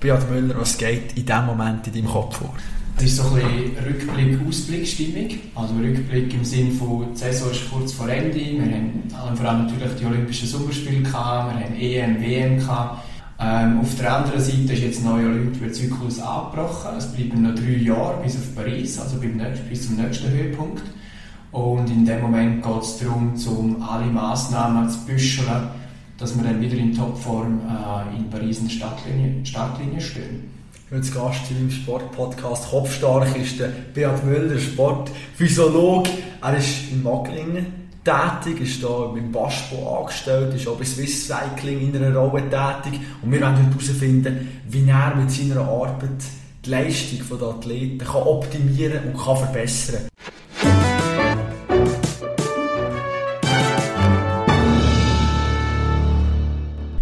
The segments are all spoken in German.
Beat Müller, was geht in diesem Moment in deinem Kopf vor? Es ist so ein bisschen Rückblick-Ausblick-Stimmung. Also Rückblick im Sinne von, die Saison ist kurz vor Ende. Wir haben vor allem natürlich die Olympischen Sommerspiele gehabt, wir haben EM, WM gehabt. Ähm, auf der anderen Seite ist jetzt ein neuer Olympiazyklus abgebrochen. Es bleiben noch drei Jahre bis auf Paris, also bis zum nächsten Höhepunkt. Und in dem Moment geht es darum, um alle Massnahmen zu büscheln, dass wir dann wieder in Topform äh, in Paris in Startlinie, Startlinie stehen. Heute Gast im Sportpodcast Kopfstark ist der Beat Müller, Sportphysiologe. Er ist in Macklingen tätig, ist hier beim Baspo angestellt, ist auch bei Swiss Cycling in einer Rolle tätig. Und wir wollen heute herausfinden, wie er mit seiner Arbeit die Leistung der Athleten kann optimieren und kann verbessern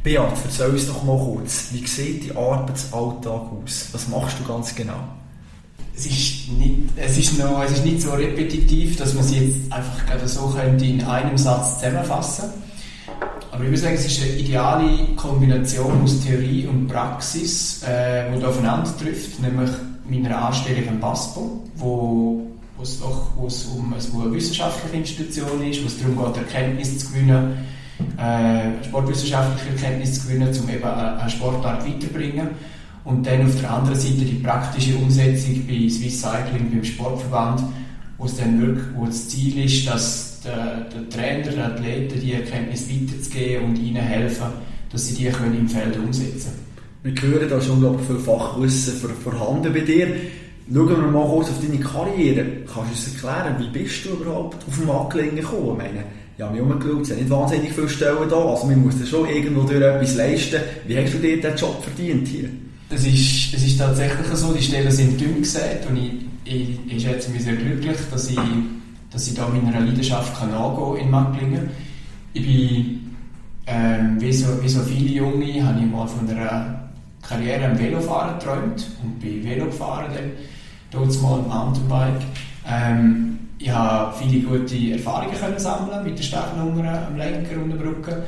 Beat, erzähl uns doch mal kurz, wie sieht dein Arbeitsalltag aus? Was machst du ganz genau? Es ist nicht, es ist noch, es ist nicht so repetitiv, dass man es jetzt einfach gerade so könnte in einem Satz zusammenfassen aber ich würde sagen, es ist eine ideale Kombination aus Theorie und Praxis, äh, die aufeinander trifft, nämlich meiner Anstellung am BASPO, wo, wo es doch wo es um eine wissenschaftliche Institution ist, wo es darum geht, Erkenntnisse zu gewinnen, äh, sportwissenschaftliche Erkenntnisse zu gewinnen, um eben eine Sportart weiterzubringen. Und dann auf der anderen Seite die praktische Umsetzung bei Swiss Cycling, beim Sportverband, wo es dann wirklich, wo das Ziel ist, dass der, der Trainer, der Athleten die Erkenntnis weiterzugeben und ihnen helfen, dass sie die können im Feld umsetzen können. Wir hören da schon unglaublich viel Fachwissen vorhanden bei dir. Schauen wir mal kurz auf deine Karriere. Kannst du uns erklären, wie bist du überhaupt auf den Macklingen gekommen? Ich ja, mich umgeschaut, es sind nicht wahnsinnig viele Stellen da, also man muss da schon irgendwo durch etwas leisten. Wie hast du dir diesen Job verdient hier? Das ist, das ist tatsächlich so, die Stellen sind dünn gesät und ich, ich, ich schätze mich sehr glücklich, dass ich, dass ich da meiner Leidenschaft kann nachgehen in Macklingen. Ich bin, ähm, wie, so, wie so viele Junge, habe ich mal von einer Karriere am Velofahren geträumt und bin Velo gefahren dort mal Mountainbike. Ähm, ich habe viele gute Erfahrungen können sammeln mit den Startnummern am Lenker und der Brücke.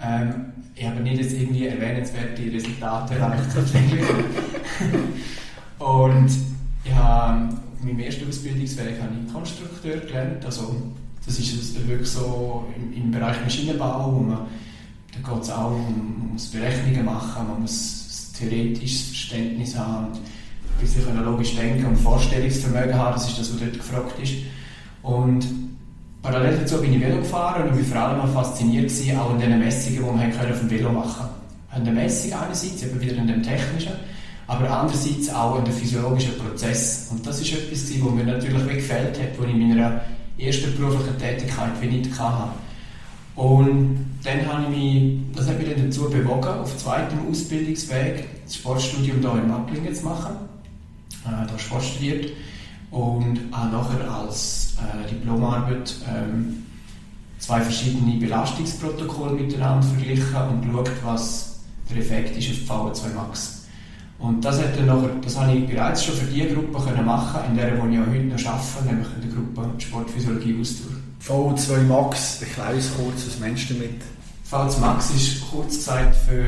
Ähm, ich habe nicht jetzt irgendwie erwähnenswerte Resultate erreicht. und ich habe auf meinem ersten Ausbildungsweg habe ich Konstrukteur gelernt. Also, das ist wirklich so im, im Bereich Maschinenbau, wo man, da geht es auch um, ums Berechnungen machen, man muss ein theoretisches Verständnis haben. Und wie sie logisch denken und Vorstellungsvermögen haben, das ist das, was dort gefragt ist. Und parallel dazu bin ich Velo gefahren und ich war vor allem auch fasziniert gewesen, auch in den Messungen, die man auf dem Velo machen konnte. An der Messung einerseits, eben wieder in dem technischen, aber andererseits auch in dem physiologischen Prozess. Und das ist etwas, was mir natürlich gefällt hat, was ich in meiner ersten beruflichen Tätigkeit wie nicht hatte. Und dann habe ich mich, das hat mich dann dazu bewogen, auf zweitem Ausbildungsweg das Sportstudium hier in Macklingen zu machen äh, da Sport studiert und habe nachher als äh, Diplomarbeit ähm, zwei verschiedene Belastungsprotokolle miteinander verglichen und geschaut, was der Effekt ist auf VO2 Max. Und das, hat nachher, das habe ich bereits schon für die Gruppe können machen in der, wo ich auch heute noch arbeite, nämlich in der Gruppe Sportphysiologie Ausdauer. VO2 Max, erkläre uns kurz, was meinst du damit? VO2 Max ist kurz gesagt für,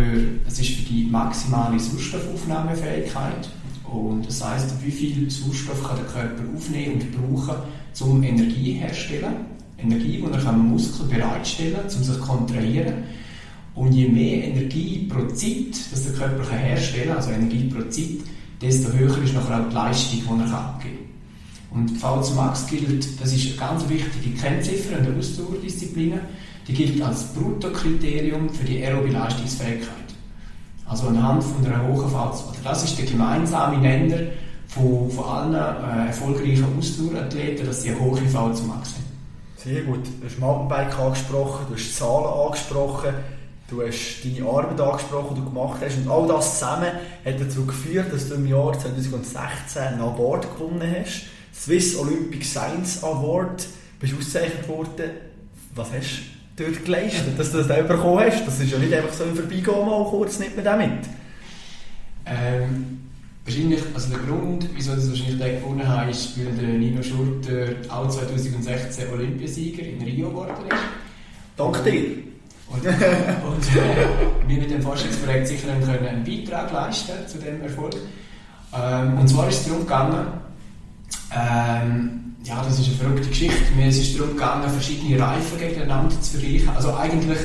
es ist für die maximale Sauerstoffaufnahmefähigkeit und das heißt, wie viel Sauerstoff kann der Körper aufnehmen und brauchen, um Energie herzustellen. Energie, die er am Muskel bereitstellen kann, um sich zu kontrahieren. Und je mehr Energie pro Zeit, dass der Körper kann herstellen kann, also Energie pro Zeit, desto höher ist nachher auch die Leistung, die er abgeben kann. Und V2 Max gilt, das ist eine ganz wichtige Kennziffer in der Ausdauerdisziplin, die gilt als Bruttokriterium für die aerobe Leistungsfähigkeit. Also anhand von einer hohen. Also das ist der gemeinsame Nenner von, von allen äh, erfolgreichen Ausdauerathleten, dass sie eine hohe Fallzahl haben. Sehr gut. Du hast Mountainbike angesprochen, du hast Zahlen angesprochen, du hast deine Arbeit angesprochen, die du gemacht hast. Und all das zusammen hat dazu geführt, dass du im Jahr 2016 einen Award gewonnen hast. Swiss Olympic Science Award. Bist ausgezeichnet worden. Was hast du dort geleistet, dass du das dann bekommen hast. Das ist ja nicht einfach so ein Vorbeigehen mal kurz nicht mehr damit. Ähm, wahrscheinlich, also der Grund, wieso ich wahrscheinlich den gewonnen habe, ist, weil der Nino Schurter auch 2016 Olympiasieger in Rio geworden ist. Dank dir. Und, und äh, wir mit dem Forschungsprojekt sicher können einen Beitrag leisten zu diesem Erfolg. Ähm, und zwar ist es darum gegangen, ähm, ja, das ist eine verrückte Geschichte. Mir ist es darum gegangen, verschiedene Reifen gegeneinander zu vergleichen. Also eigentlich,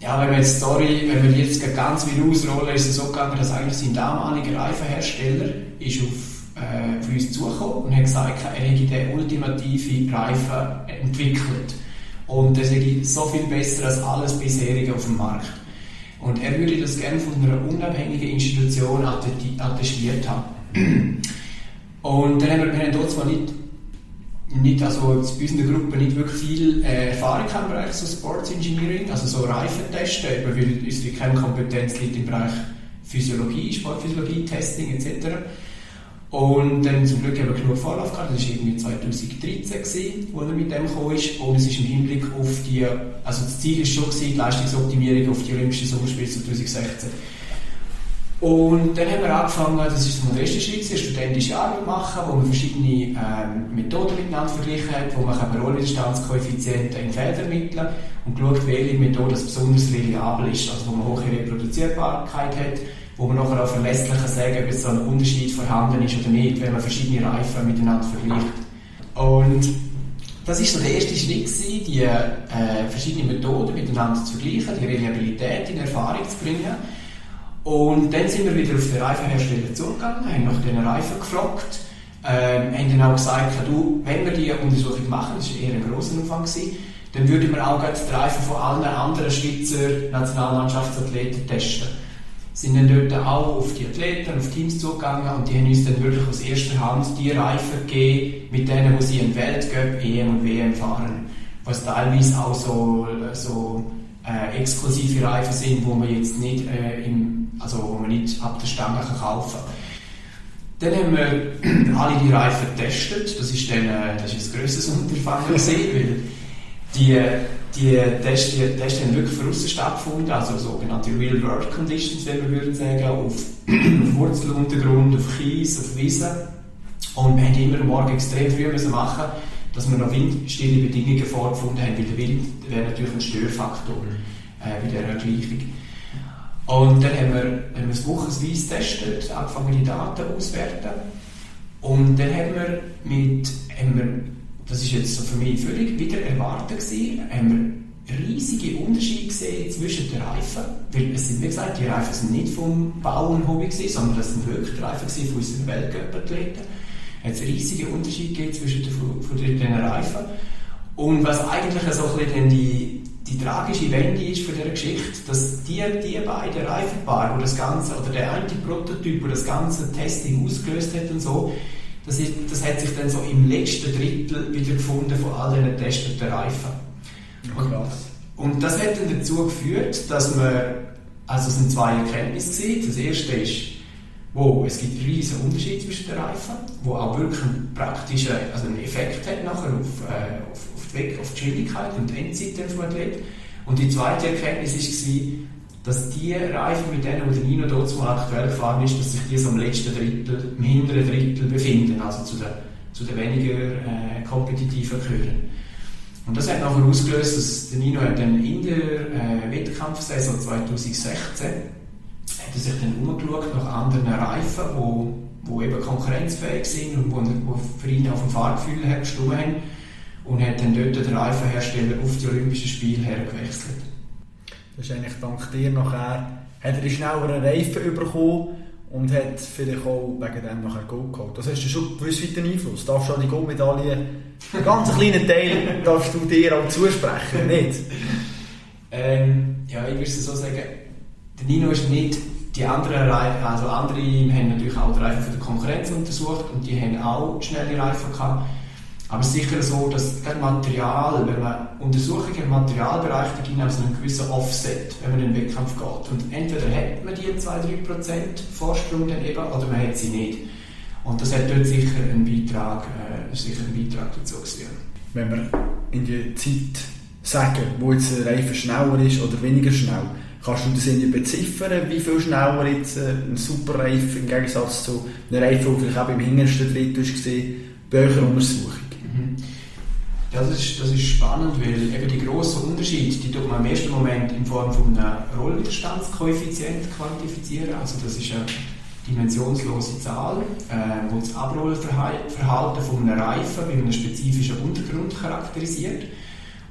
ja, wenn wir jetzt Story, wenn wir jetzt ganz wieder ausrollen, ist es so gegangen, dass eigentlich sein damaliger Reifenhersteller ist auf, äh, auf uns zugekommen und hat gesagt, er hätte den ultimativen Reifen entwickelt. Und der sei so viel besser als alles bisherige auf dem Markt. Und er würde das gerne von einer unabhängigen Institution attestiert haben. Und dann haben wir, wir haben dort zwar nicht, nicht also bei uns in der Gruppe nicht wirklich viel äh, Erfahrung im Bereich so Sports Engineering, also so Reifentesten, weil unsere Kernkompetenz liegt im Bereich Physiologie, Sportphysiologie, Testing etc. Und dann zum Glück haben wir genug Vorlauf gehabt, das war irgendwie 2013, gewesen, wo er mit dem gekommen ist. Und es ist im Hinblick auf die, also das Ziel ist schon gewesen, die Leistungsoptimierung auf die Olympischen Sommerspiele 2016. Und dann haben wir angefangen, das ist der erste Schritt, studentische Arbeit machen, wo man verschiedene ähm, Methoden miteinander verglichen hat, wo man Rollwiderstandskoeffizienten in Feld ermitteln und geschaut, welche Methode besonders reliabel ist, also wo man hohe Reproduzierbarkeit hat wo man nachher auch verlässlicher sagen, ob jetzt so ein Unterschied vorhanden ist oder nicht, wenn man verschiedene Reifen miteinander vergleicht. Und das ist so der erste Schritt die äh, verschiedenen Methoden miteinander zu vergleichen, die Reliabilität in Erfahrung zu bringen. Und dann sind wir wieder auf den Reifenhersteller zugegangen, haben nach diesen Reifen gefragt, ähm, haben dann auch gesagt, du, wenn wir diese Untersuchung machen, das war eher ein grosser Umfang, dann würden wir auch die Reifen von allen anderen Schweizer Nationalmannschaftsathleten testen sind dann dort auch auf die Athleten, auf Teams zugegangen und die haben uns dann wirklich aus erster Hand die Reifen gegeben, mit denen, wo sie in Weltcup, EM und WM fahren. Was teilweise auch so, so äh, exklusive Reifen sind, wo man jetzt nicht, äh, im, also wo man nicht ab der Stange kann kaufen Dann haben wir alle die Reifen getestet. Das ist dann äh, das ist ein grösseres Unterfangen gewesen, weil die die Tests, die Tests haben wirklich von außen stattgefunden, also sogenannte Real-World-Conditions, wenn wir würden sagen, auf, auf Wurzeluntergrund, auf Kies, auf Wiesen. Und wir haben immer morgen extrem früh müssen machen dass wir noch windstille Bedingungen vorgefunden haben, weil der Wind wäre natürlich ein Störfaktor äh, bei dieser Gleichung. Und dann haben wir, haben wir es wochenweise getestet, angefangen die Daten auszuwerten. Und dann haben wir mit, haben wir das ist jetzt so für mich völlig wieder erwartet gewesen, haben wir riesige Unterschiede gesehen zwischen den Reifen, weil es sind, wie gesagt, die Reifen sind nicht vom Bauen Hobby gewesen, sondern das sind wirklich die Reifen von unseren Weltcup-Athleten. Es hat riesige Unterschiede zwischen den, den Reifen. Und was eigentlich so ein bisschen die, die tragische Wende ist von dieser Geschichte, dass die, die beiden Reifenpaare, wo das Ganze, oder der eine Prototyp, wo das ganze Testing ausgelöst hat und so, das, ist, das hat sich dann so im letzten Drittel wieder gefunden von all diesen getesteten Reifen. Und, und das hat dann dazu geführt, dass wir, also es sind zwei Erkenntnisse gewesen. Das erste ist, wo es gibt riesige Unterschiede zwischen den Reifen, wo auch wirklich einen praktischen, also einen Effekt hat nachher auf, äh, auf, die, auf die Geschwindigkeit und die Endzeit des Athleten. Und die zweite Erkenntnis war, dass die Reifen, mit denen der Nino dort mal aktuell gefahren ist, dass sich die im letzten Drittel, im hinteren Drittel befinden, also zu den, zu den weniger äh, kompetitiven gehören. Und das hat nachher ausgelöst, dass der Nino hat dann in der äh, Wettkampfsaison 2016 hat er sich dann umgeschaut nach anderen Reifen, wo eben konkurrenzfähig sind und wo für ihn auf dem Fahrgefühl her gestimmt haben und hat dann dort den Reifenhersteller auf die Olympischen Spiele hergewechselt. Das ist eigentlich dank dir nachher, hat er schneller einen Reifen bekommen und hat vielleicht auch wegen dem nachher Gold geholt. Das hast du schon gewiss weiten Einfluss. Du darfst schon die Goldmedaille, einen ganz kleinen Teil, darfst du dir auch zusprechen, nicht? Ähm, ja, ich würde so sagen, der Nino ist nicht die anderen Reifen, also andere haben natürlich auch die Reifen für die Konkurrenz untersucht und die haben auch schnelle Reifen gehabt. Aber es ist sicher so, dass das Material, wenn man Untersuchungen im Materialbereich, da gibt es einen gewissen Offset, wenn man in den Wettkampf geht. Und entweder hat man die 2-3% Vorsprung dann eben, oder man hat sie nicht. Und das hat dort sicher einen Beitrag, äh, sicher einen Beitrag dazu gewesen. Wenn wir in die Zeit sagen, wo jetzt ein Reifen schneller ist oder weniger schnell, kannst du das irgendwie beziffern, wie viel schneller jetzt ein Superreifen im Gegensatz zu einem Reifen, der vielleicht auch im hintersten Drittel war, bei eurer Untersuchung? Ja, das ist, das ist spannend, weil eben die grossen Unterschiede, die tut man im ersten Moment in Form von einem Rollwiderstandskoeffizient quantifizieren. Also das ist eine dimensionslose Zahl, äh, die das Abrollenverhalten von einem Reifen bei einem spezifischen Untergrund charakterisiert.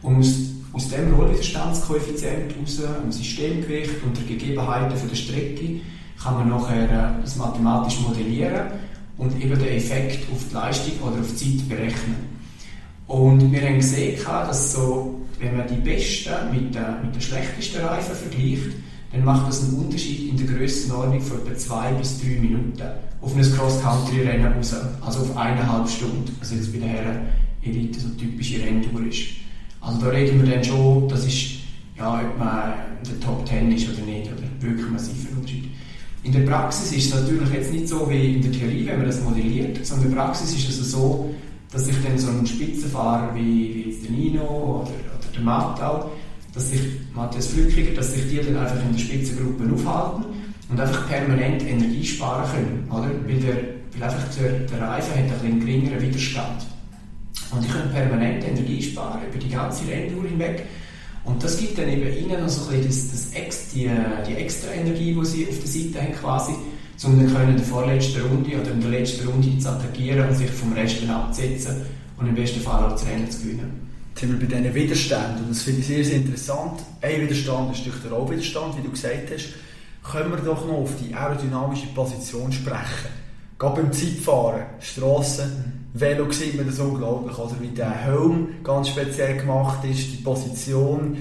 Und aus, aus dem Rollwiderstandskoeffizient heraus, dem Systemgewicht und der Gegebenheiten der Strecke kann man nachher äh, das mathematisch modellieren und eben den Effekt auf die Leistung oder auf die Zeit berechnen. Und wir haben gesehen, dass so, wenn man die besten mit den, mit den schlechtesten Reifen vergleicht, dann macht das einen Unterschied in der Grössenordnung von etwa zwei bis drei Minuten auf ein Cross-Country-Rennen raus, also auf eineinhalb Stunden, also jetzt bei der Herren Elite so typische Renntour ist. Also da reden wir dann schon, das ist, ja, ob man in der Top 10 ist oder nicht, oder wirklich massiver Unterschied. In der Praxis ist es natürlich jetzt nicht so wie in der Theorie, wenn man das modelliert, sondern in der Praxis ist es so, dass sich dann so ein Spitzenfahrer wie, wie jetzt der Nino oder, oder der Mattau, dass sich Matthias Flückiger, dass sich die dann einfach in der Spitzengruppe aufhalten und einfach permanent Energie sparen können, oder? Weil, der, weil einfach der, der Reifen hat einen geringeren Widerstand. Und die können permanent Energie sparen über die ganze Renntour hinweg. Und das gibt dann eben ihnen noch so ein bisschen das, das Ex, die, die extra Energie, die sie auf der Seite haben quasi, dann können in der vorletzten Runde oder in der letzten Runde zu attackieren und sich vom Rest dann abzusetzen und im besten Fall auch das Rennen zu gewinnen. Jetzt sind wir bei diesen Widerständen und das finde ich sehr, sehr interessant. Ein Widerstand ist durch den Rollwiderstand, wie du gesagt hast. Können wir doch noch auf die aerodynamische Position sprechen. Gerade beim Zeitfahren, Strassen, Velo sieht man das unglaublich, oder wie der Helm ganz speziell gemacht ist, die Position,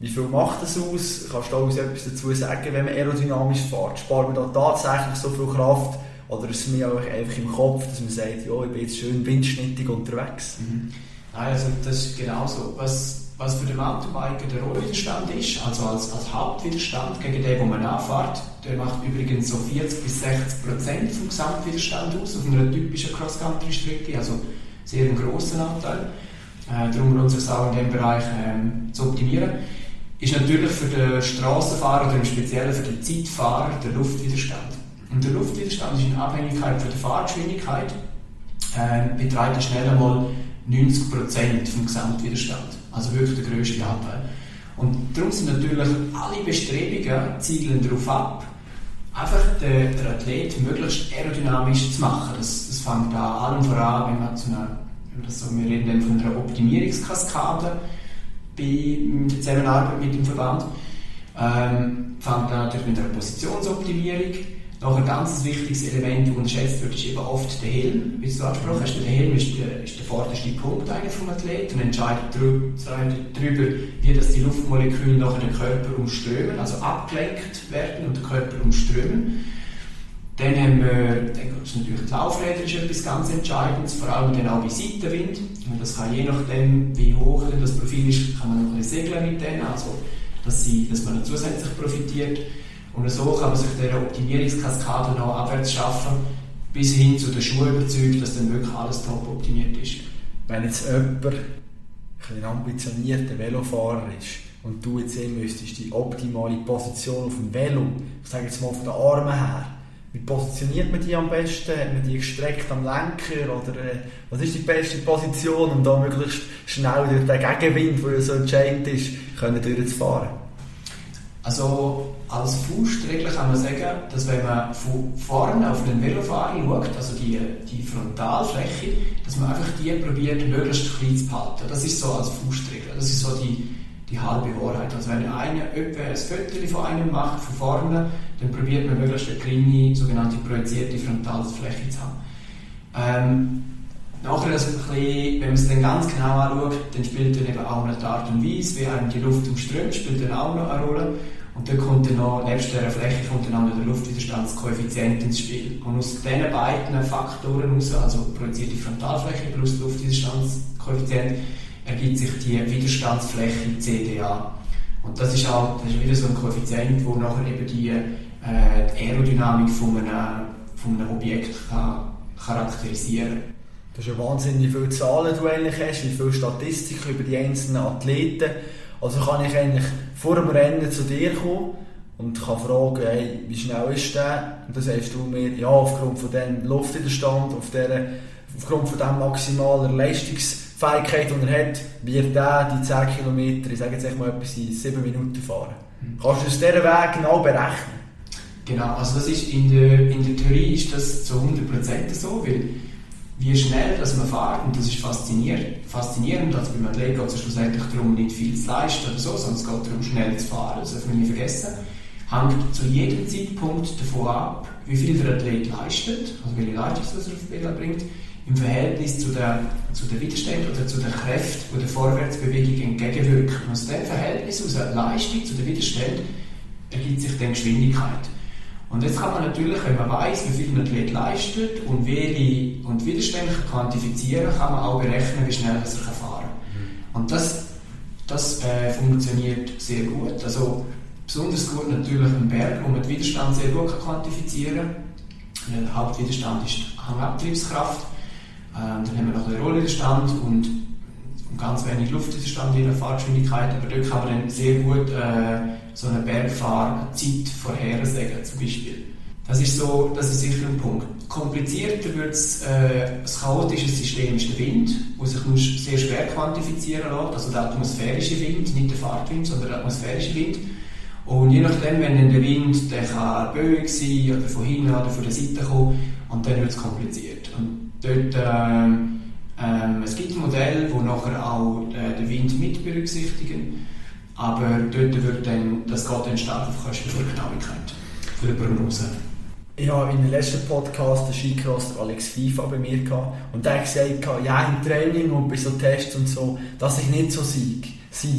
wie viel macht das aus? Kannst du auch etwas dazu sagen, wenn man aerodynamisch fährt? Spart man da tatsächlich so viel Kraft? Oder ist es mir einfach im Kopf, dass man sagt, ja, ich bin jetzt schön windschnittig unterwegs? Mhm. Nein, also das ist genauso. Was, was für den Mountainbiker der Rollwiderstand ist, also als, als Hauptwiderstand gegen den, wo man anfährt, der macht übrigens so 40 bis 60 Prozent vom Gesamtwiderstand aus auf einer typischen Cross-Country-Strecke, also sehr einen grossen Anteil. Äh, darum lohnt es sich auch in diesem Bereich ähm, zu optimieren ist natürlich für den Straßenfahrer oder im Speziellen für den Zeitfahrer der Luftwiderstand. Und der Luftwiderstand ist in Abhängigkeit von der Fahrgeschwindigkeit äh, beträgt schnell einmal 90% vom Gesamtwiderstand. Also wirklich der grösste Anteil. Und darum sind natürlich alle Bestrebungen zielen darauf ab, einfach den, den Athlet möglichst aerodynamisch zu machen. Das, das fängt da allem voran, wenn man zu einer, so, wir reden dann von einer Optimierungskaskade, bei der Zusammenarbeit mit dem Verband. Ähm, fängt natürlich mit einer Positionsoptimierung. Noch ein ganz wichtiges Element, das unterschätzt wird, ist eben oft der Helm. Wie du angesprochen hast, der Helm ist der, ist der vorderste Punkt eigentlich vom Athleten und entscheidet darüber, wie das die Luftmoleküle nachher den Körper umströmen, also abgelenkt werden und den Körper umströmen. Dann haben wir, dann ist natürlich die Laufräder ist etwas ganz Entscheidendes, vor allem dann auch bei Seitenwind. Das kann je nachdem, wie hoch das Profil ist, kann man noch ein bisschen segeln mit denen, also dass, sie, dass man zusätzlich profitiert. Und so kann man sich dieser Optimierungskaskade noch abwärts schaffen, bis hin zu den Schuhen überzeugt, dass dann wirklich alles top optimiert ist. Wenn jetzt jemand ein ambitionierter Velofahrer ist und du jetzt sehen müsstest, die optimale Position auf dem Velo, ich sage jetzt mal von den Armen her, wie positioniert man die am besten? Hat man die gestreckt am Lenker? Oder äh, was ist die beste Position, um da möglichst schnell durch den Gegenwind, der so entscheidend ist, können durchzufahren? Also als Faustregel kann man sagen, dass wenn man von vorne auf den Velofahrer schaut, also die, die Frontalfläche, dass man einfach die probiert, möglichst klein zu behalten. Das ist so als Faustregel. Das ist so die, die halbe Wahrheit. Also wenn einer etwa ein Foto von einem macht, von vorne, dann probiert man möglichst eine kleine, sogenannte projizierte Frontalfläche zu haben. Ähm, nachher, also ein bisschen, wenn man es dann ganz genau anschaut, dann spielt dann eben auch noch die Art und Weise, wie einem die Luft umströmt, spielt dann auch noch eine Rolle. Und dann kommt dann noch, nebst dieser Fläche kommt dann auch noch der Luftwiderstandskoeffizient ins Spiel. Und aus diesen beiden Faktoren heraus, also projizierte Frontalfläche plus Luftwiderstandskoeffizient, ergibt sich die Widerstandsfläche CDA. Und das ist auch das ist wieder so ein Koeffizient, wo nachher eben die, äh, die Aerodynamik von einem, von einem Objekt kann charakterisieren kann. Das ist ja Wahnsinn, wie viele Zahlen du eigentlich hast, wie viele Statistiken über die einzelnen Athleten. Also kann ich eigentlich vor dem Rennen zu dir kommen und kann fragen, hey, wie schnell ist der? Und dann sagst du mir, ja, aufgrund von dem Luftwiderstand, auf der, aufgrund von dem maximalen Leistungs Fähigkeit, die er hat, wird er die 10 Kilometer, ich sage jetzt mal etwas, in 7 Minuten fahren. Kannst du aus dieser Weg genau berechnen? Genau, also das ist in der, in der Theorie ist das zu 100% so, weil wie schnell dass man fährt, und das ist faszinierend, faszinierend also beim Athlet geht es schlussendlich darum, nicht viel zu leisten oder so, sondern es geht darum, schnell zu fahren, das darf man nie vergessen, hängt zu jedem Zeitpunkt davon ab, wie viel der Athlet leistet, also welche Leistung er auf die Pedal bringt, im Verhältnis zu der, zu der Widerstand oder zu der Kräfte, die der Vorwärtsbewegung entgegenwirken. Und aus dem Verhältnis, aus der Leistung zu der Widerstand, ergibt sich dann Geschwindigkeit. Und jetzt kann man natürlich, wenn man weiß, wie viel ein Athlet leistet und welche und Widerstände quantifizieren kann man auch berechnen, wie schnell er fahren kann. Mhm. Und das, das äh, funktioniert sehr gut. Also besonders gut natürlich ein Berg, wo man den Widerstand sehr gut kann quantifizieren kann. Der Hauptwiderstand ist Hangabtriebskraft. Ähm, dann haben wir noch den Rollwiderstand und ganz wenig Luftwiderstand in der Fahrgeschwindigkeit, aber dort kann man dann sehr gut äh, so eine Bergfahrzeit vorhersagen, zum Beispiel. Das ist, so, das ist sicher ein Punkt. Komplizierter wird es, äh, das chaotische System ist der Wind, wo sich nur sehr schwer quantifizieren lässt, also der atmosphärische Wind, nicht der Fahrtwind, sondern der atmosphärische Wind. Und je nachdem, wenn der Wind, der kann böig sein oder von hinten oder von der Seite kommen, und dann wird es kompliziert. Dort, äh, es gibt Modelle, die nachher auch äh, den Wind mit berücksichtigen, aber dort wird dann, das geht dann stark auf Kosten für Genauigkeit, für die Prognose. Ich habe in dem letzten Podcast den Skicross Alex FIFA bei mir gehabt und der hat gesagt, ja, im Training und bei so Tests und so, dass ich nicht so sieg.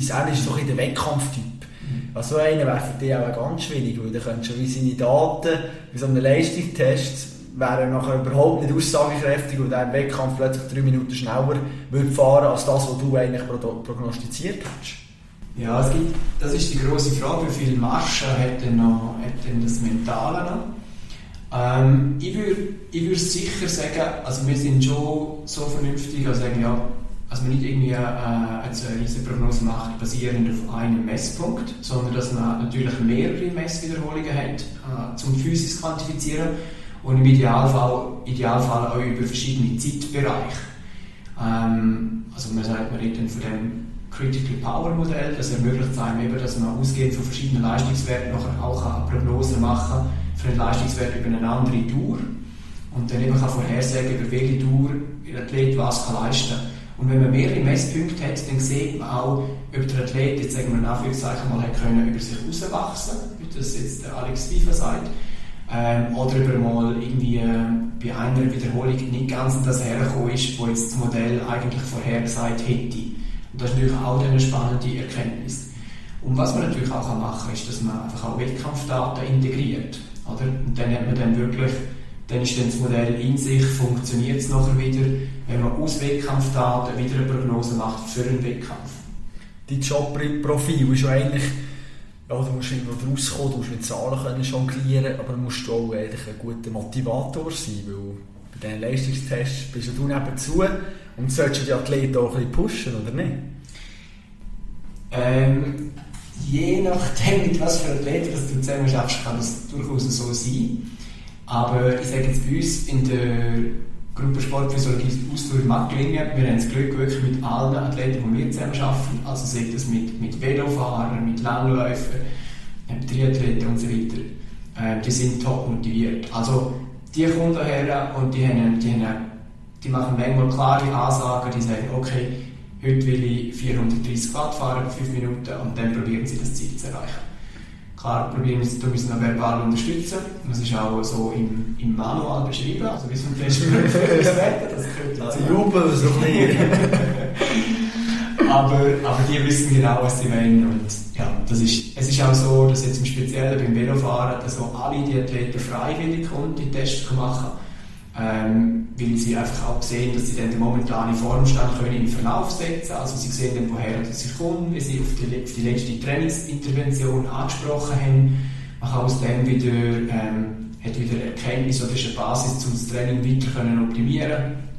Er ist so ein der Wettkampftyp. Mhm. Also einer wäre für dich auch ganz schwierig, weil du könntest schon wie seine Daten bei so einem Leistungstest wäre nachher überhaupt nicht aussagekräftig und im Wettkampf plötzlich drei Minuten schneller würde fahren als das, was du eigentlich prognostiziert hast. Ja, es gibt, das ist die große Frage, wie viel Marschen hat denn, noch, hat denn das Mentale noch? Ähm, ich würde ich würd sicher sagen, also wir sind schon so vernünftig, also sagen, ja, also man nicht irgendwie äh, eine riesige Prognose macht, basierend auf einem Messpunkt, sondern dass man natürlich mehrere Messwiederholungen hat, äh, zum Physis quantifizieren und im Idealfall, Idealfall auch über verschiedene Zeitbereiche. Ähm, also man sagt, man redet von dem Critical Power Modell, das ermöglicht einem eben, dass man ausgehend von verschiedenen Leistungswerten nachher auch eine Prognose machen kann für einen Leistungswert über eine andere Dauer und dann eben kann vorhersagen, über welche Dauer der Athlet was kann leisten kann. Und wenn man mehrere Messpunkte hat, dann sieht man auch, ob der Athlet jetzt sagen wir in Anführungszeichen mal hat können über sich herauswachsen, wie das jetzt der Alex FIFA sagt, ähm, oder über mal irgendwie äh, bei einer Wiederholung nicht ganz an das hergekommen ist, wo jetzt das Modell eigentlich vorhergesagt hätte. Und das ist natürlich auch eine spannende Erkenntnis. Und was man natürlich auch machen kann, ist, dass man einfach auch Wettkampfdaten integriert. Oder? Und dann hat man dann wirklich, dann ist dann das Modell in sich, funktioniert es nachher wieder, wenn man aus Wettkampfdaten wieder eine Prognose macht für einen Wettkampf. Dein Jobprofil ist ja eigentlich ja, du musst irgendwo rauskommen, du musst mit Zahlen können jonglieren, aber du musst auch eigentlich ein guter Motivator sein, weil bei diesen Leistungstests bist du nebenzu und solltest die Athleten auch ein bisschen pushen, oder nicht? Ähm, je nachdem, mit was für Athleten du zusammen schaffst, kann das durchaus so sein. Aber ich sage jetzt bei uns in der Gruppe Sportphysiologie Ausdauer Mattlinie. Wir haben das Glück wirklich mit allen Athleten, die wir zusammen arbeiten, also sei das mit, mit Velofahrern, mit Langläufern, Triathleten und so weiter, äh, die sind top motiviert. Also die kommen daher und die, haben, die, haben, die machen manchmal klare Ansagen, die sagen, okay, heute will ich 430 Watt fahren, 5 Minuten und dann probieren sie das Ziel zu erreichen. Klar, probieren wir es noch verbal unterstützen. Das ist auch so im, im Manual beschrieben, also wie so ein Test Wetter. Das könnte also jubeln so aber, aber die wissen genau, was sie wollen. Und ja, das ist, es ist auch so, dass jetzt im Speziellen beim Velofahren, dass auch alle die Athleten freiwillig kommen, die Tests machen ähm, weil sie einfach auch sehen, dass sie dann den momentanen Formstand können den Verlauf setzen Also sie sehen dann, woher sie kommen, wie sie auf die, auf die letzte Trainingsintervention angesprochen haben. Man kann aus dem wieder, ähm, hat wieder Erkenntnis oder ist eine Basis, um das Training weiter können optimieren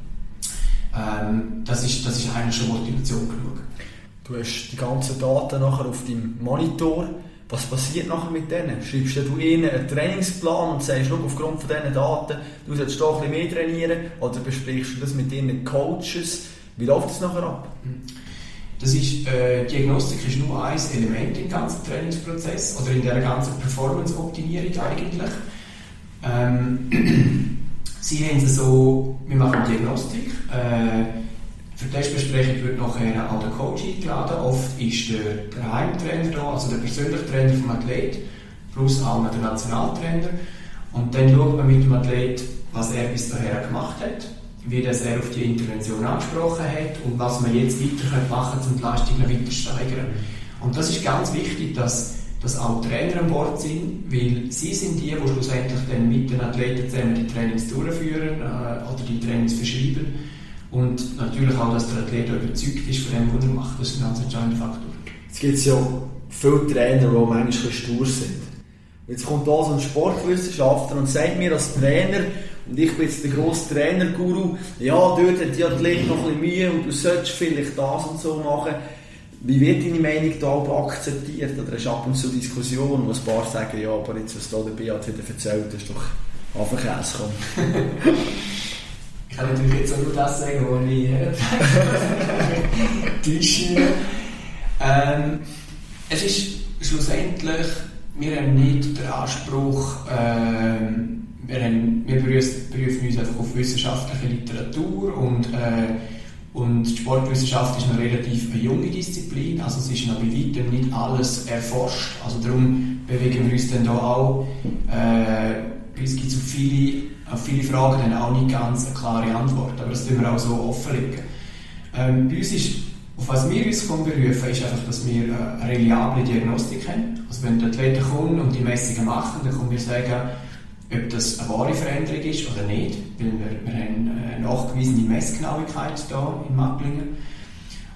ähm, das, ist, das ist eigentlich schon Motivation genug. Du hast die ganzen Daten nachher auf deinem Monitor was passiert nachher mit denen? Schreibst du ihnen einen Trainingsplan und sagst, aufgrund von diesen Daten, du sollst doch ein bisschen mehr trainieren? Oder besprichst du das mit ihren Coaches? Wie läuft das nachher ab? Das ist, äh, Diagnostik ist nur ein Element im ganzen Trainingsprozess oder in der ganzen Performance-Optimierung eigentlich. Ähm, Sie haben es so, wir machen Diagnostik. Äh, für die Testbesprechung wird nachher auch der Coach eingeladen. Oft ist der, Heimtrainer da, also der persönliche Trainer vom Athlet, plus auch der Nationaltrainer. Und dann schaut man mit dem Athlet, was er bis dahin gemacht hat, wie das er auf die Intervention angesprochen hat und was man jetzt weiter machen könnte, um die Leistung noch weiter zu steigern. Und das ist ganz wichtig, dass dass auch Trainer an Bord sind, weil sie sind die, die schlussendlich dann mit den Athleten zusammen die Trainings durchführen äh, oder die Trainings verschreiben und natürlich auch, dass der Athlet überzeugt ist von dem, was er macht. Das ist ein ganz entscheidender Faktor. Es gibt ja viele Trainer, die manchmal stur sind. Jetzt kommt da so ein Sportwissenschaftler und sagt mir als Trainer, und ich bin jetzt der grosse Trainer-Guru, ja, dort hat die Athlet noch ein bisschen Mühe und du solltest vielleicht das und so machen. Wie wird deine Meinung da akzeptiert? Oder hast du ab und zu Diskussionen, wo ein paar sagen, ja, aber jetzt, was da der Beat wieder erzählt, ist doch einfach Käse kann natürlich jetzt auch nur das sagen, was ich täusche. ähm, Es ist schlussendlich, wir haben nicht den Anspruch, ähm, wir, haben, wir berufen uns einfach auf wissenschaftliche Literatur und äh, und die Sportwissenschaft ist noch relativ eine junge Disziplin, also es ist noch bei weitem nicht alles erforscht. Also darum bewegen wir uns dann da auch, äh, es gibt so viele, auf viele Fragen dann auch nicht ganz eine klare Antwort, aber das tun wir auch so offenlegen. Ähm, bei uns ist, auf was wir uns berufen, ist einfach, dass wir eine reliable Diagnostik haben. Also wenn die Athleten kommen und die Messungen machen, dann können wir sagen, ob das eine wahre Veränderung ist oder nicht, weil wir, wir haben eine nachgewiesene Messgenauigkeit hier in Macklingen.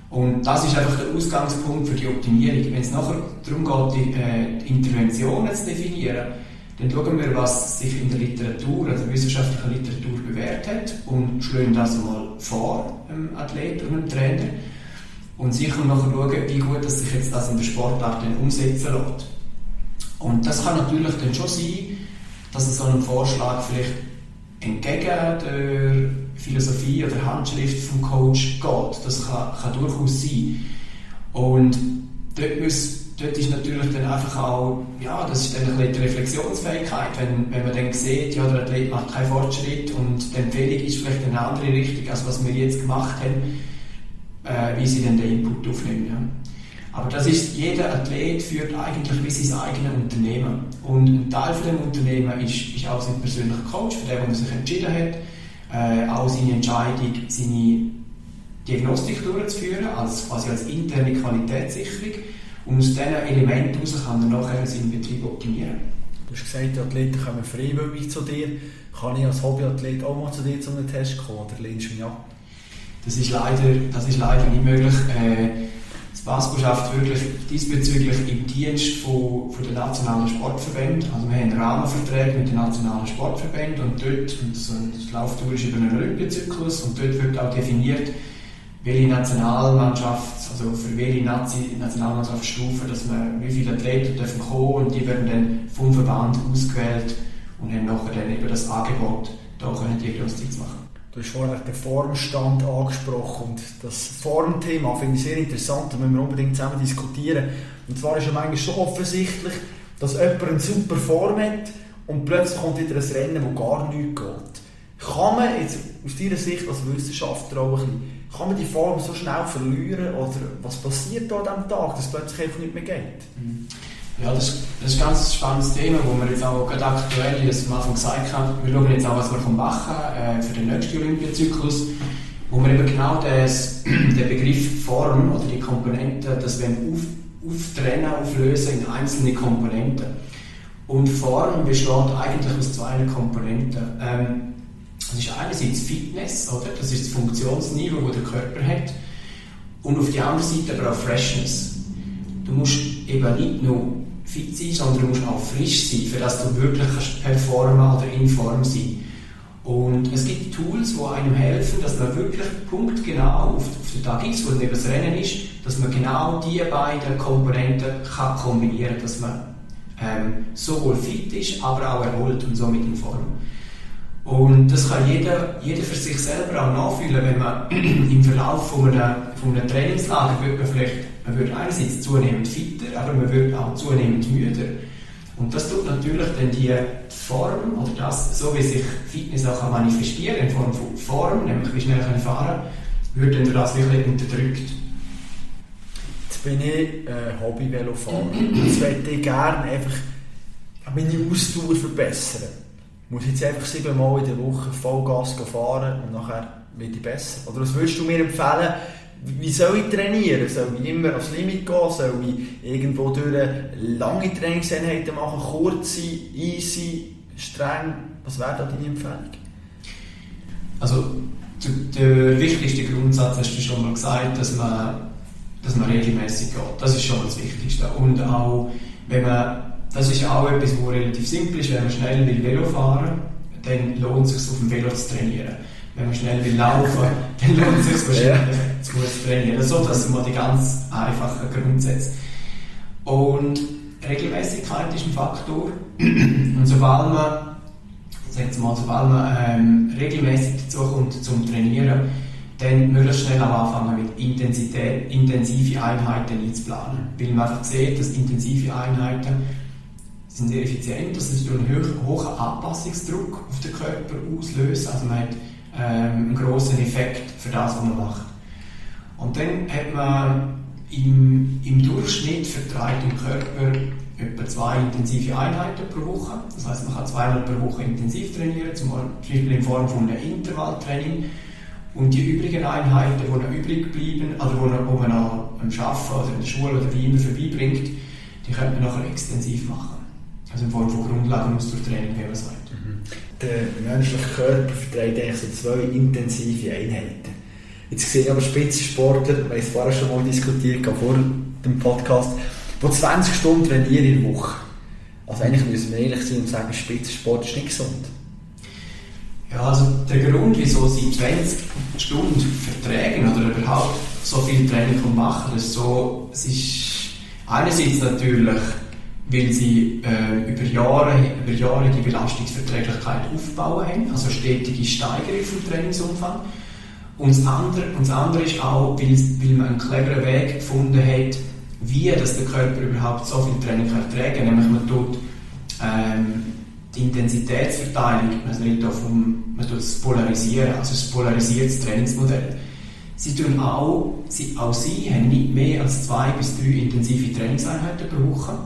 Und das ist einfach der Ausgangspunkt für die Optimierung. Wenn es nachher darum geht, die, äh, die Interventionen zu definieren, dann schauen wir, was sich in der Literatur, also wissenschaftlicher Literatur bewährt hat und schlagen das mal vor, dem Athlet und dem Trainer. Und sicher nachher schauen, wie gut dass sich jetzt das in der Sportart dann umsetzen lässt. Und das kann natürlich dann schon sein, dass es so einem Vorschlag vielleicht entgegen der Philosophie oder Handschrift vom Coach geht. Das kann, kann durchaus sein. Und dort, muss, dort ist natürlich dann einfach auch, ja, das ist dann ein bisschen die Reflexionsfähigkeit, wenn, wenn man dann sieht, ja, der Athlet macht keinen Fortschritt und die Empfehlung ist vielleicht eine andere Richtung, als was wir jetzt gemacht haben, äh, wie sie dann den Input aufnehmen. Ja. Aber das ist, jeder Athlet führt eigentlich wie sein eigenes Unternehmen. Und ein Teil von dem Unternehmen ist, ist auch sein persönlicher Coach, für den, der sich entschieden hat, äh, auch seine Entscheidung, seine Diagnostik durchzuführen, als, quasi als interne Qualitätssicherung. Und aus diesen Elementen heraus kann er nachher seinen Betrieb optimieren. Du hast gesagt, die Athleten kommen freiwillig zu dir. Kann ich als Hobbyathlet auch mal zu dir zu einem Test kommen oder lehnst du mich ab? Das ist leider, das ist leider nicht möglich. Äh, Basco schafft wirklich diesbezüglich im Dienst von, von den nationalen Sportverbänden. Also wir haben Rahmenverträge mit den nationalen Sportverbänden und dort, und so, das läuft durch über einen Olympiazyklus und dort wird auch definiert, welche Nationalmannschaft, also für welche Nazi Nationalmannschaftsstufe, dass man, wie viele Athleten dürfen kommen und die werden dann vom Verband ausgewählt und haben nachher dann eben das Angebot, da können Diagnostik zu machen. Du hast vorhin den Formstand angesprochen und das Formthema finde ich sehr interessant und müssen wir unbedingt zusammen diskutieren. Und zwar ist ja manchmal schon offensichtlich, dass jemand eine super Form hat und plötzlich kommt wieder ein Rennen, wo gar nichts geht. Kann man jetzt aus deiner Sicht als Wissenschaftler auch ein bisschen, kann man die Form so schnell verlieren oder was passiert da diesem Tag, dass es plötzlich einfach nicht mehr geht? Mhm. Ja, das, das ist ein ganz spannendes Thema, wo wir jetzt auch gerade aktuell, wie das am Anfang gesagt haben, wir schauen jetzt auch, was wir machen äh, für den nächsten Olympiazyklus, wo wir eben genau das, den Begriff Form oder die Komponenten, das wir auf, auftrennen, auflösen in einzelne Komponenten. Und Form besteht eigentlich aus zwei Komponenten. Ähm, das ist einerseits Fitness, oder? das ist das Funktionsniveau, das der Körper hat, und auf der anderen Seite aber auch Freshness. Du musst eben nicht nur fit sein, sondern du musst auch frisch sein, für dass du wirklich performen oder in Form sein Und es gibt Tools, die einem helfen, dass man wirklich punktgenau auf, auf den Tag X, wo dann eben das Rennen ist, dass man genau diese beiden Komponenten kann kombinieren kann, dass man ähm, sowohl fit ist, aber auch erholt und somit in Form. Und das kann jeder, jeder für sich selber auch nachfühlen, wenn man im Verlauf von einem, von einem Trainingslager wird man vielleicht, man wird einerseits zunehmend fitter, aber man wird auch zunehmend müder. Und das tut natürlich dann die Form oder das, so wie sich Fitness auch manifestieren in Form von Form, nämlich wie schnell ich fahren, wird dann das wirklich unterdrückt. Jetzt bin ich äh, Hobby-Velofahrer. Jetzt möchte ich gerne einfach meine Ausdauer verbessern. Muss jetzt einfach siebenmal in der Woche Vollgas fahren und nachher wird ich besser. Oder was würdest du mir empfehlen, wie soll ich trainieren? Soll ich immer aufs Limit gehen? Soll ich irgendwo durch lange Trainingseinheiten machen, kurze, easy, streng? Was wäre da deine Empfehlung? Also der wichtigste Grundsatz hast du schon mal gesagt, dass man, dass man regelmäßig geht. Das ist schon mal das Wichtigste. Und auch, wenn man, das ist auch etwas, was relativ simpel ist, wenn man schnell will Velo fahren dann lohnt es sich auf dem Velo zu trainieren. Wenn man schnell will laufen, dann lohnt es sich wahrscheinlich zu trainieren. So, das sind mal die ganz einfachen Grundsätze. Und Regelmäßigkeit ist ein Faktor. Und sobald man sagen mal, sobald man ähm, regelmäßig dazu kommt zum Trainieren, dann möglichst schnell auch anfangen mit Intensität, intensive Einheiten einzuplanen. Weil man einfach sieht, dass intensive Einheiten sind effizient, das ist durch einen hohen Anpassungsdruck auf den Körper auslösen, also man hat ähm, einen grossen Effekt für das, was man macht. Und dann hat man im, im Durchschnitt vertreibt im Körper etwa zwei intensive Einheiten pro Woche. Das heißt, man kann zweimal pro Woche intensiv trainieren, zum Beispiel in Form von einem Intervalltraining. Und die übrigen Einheiten, die noch übrig bleiben, wo, wo man noch am Arbeiten oder in der Schule oder wie immer vorbeibringt, die könnte man nachher extensiv machen. Also in Form von Grundlagenausdauertraining, wie man sagt. Mhm. Der menschliche Körper verträgt eigentlich so zwei intensive Einheiten. Jetzt sehe ich aber Spitzensportler, wir haben es vorher schon mal diskutiert, vor dem Podcast, die 20 Stunden trainieren in der Woche. Also eigentlich müssen wir ehrlich sein und sagen, Spitzensport ist nicht gesund. Ja, also der Grund, wieso sie 20 Stunden verträgen oder überhaupt so viel Training machen, ist so, es ist einerseits natürlich, weil sie äh, über, Jahre, über Jahre die Belastungsverträglichkeit aufbauen haben, also stetige Steigerung vom Trainingsumfang. Und das andere, und das andere ist auch, weil, weil man einen cleveren Weg gefunden hat, wie dass der Körper überhaupt so viel Training kann tragen. Nämlich man tut ähm, die Intensitätsverteilung, man redet vom, man tut es polarisieren, also es polarisiertes Trainingsmodell. Sie tun auch, sie, auch sie haben nicht mehr als zwei bis drei intensive Trainingseinheiten pro Woche.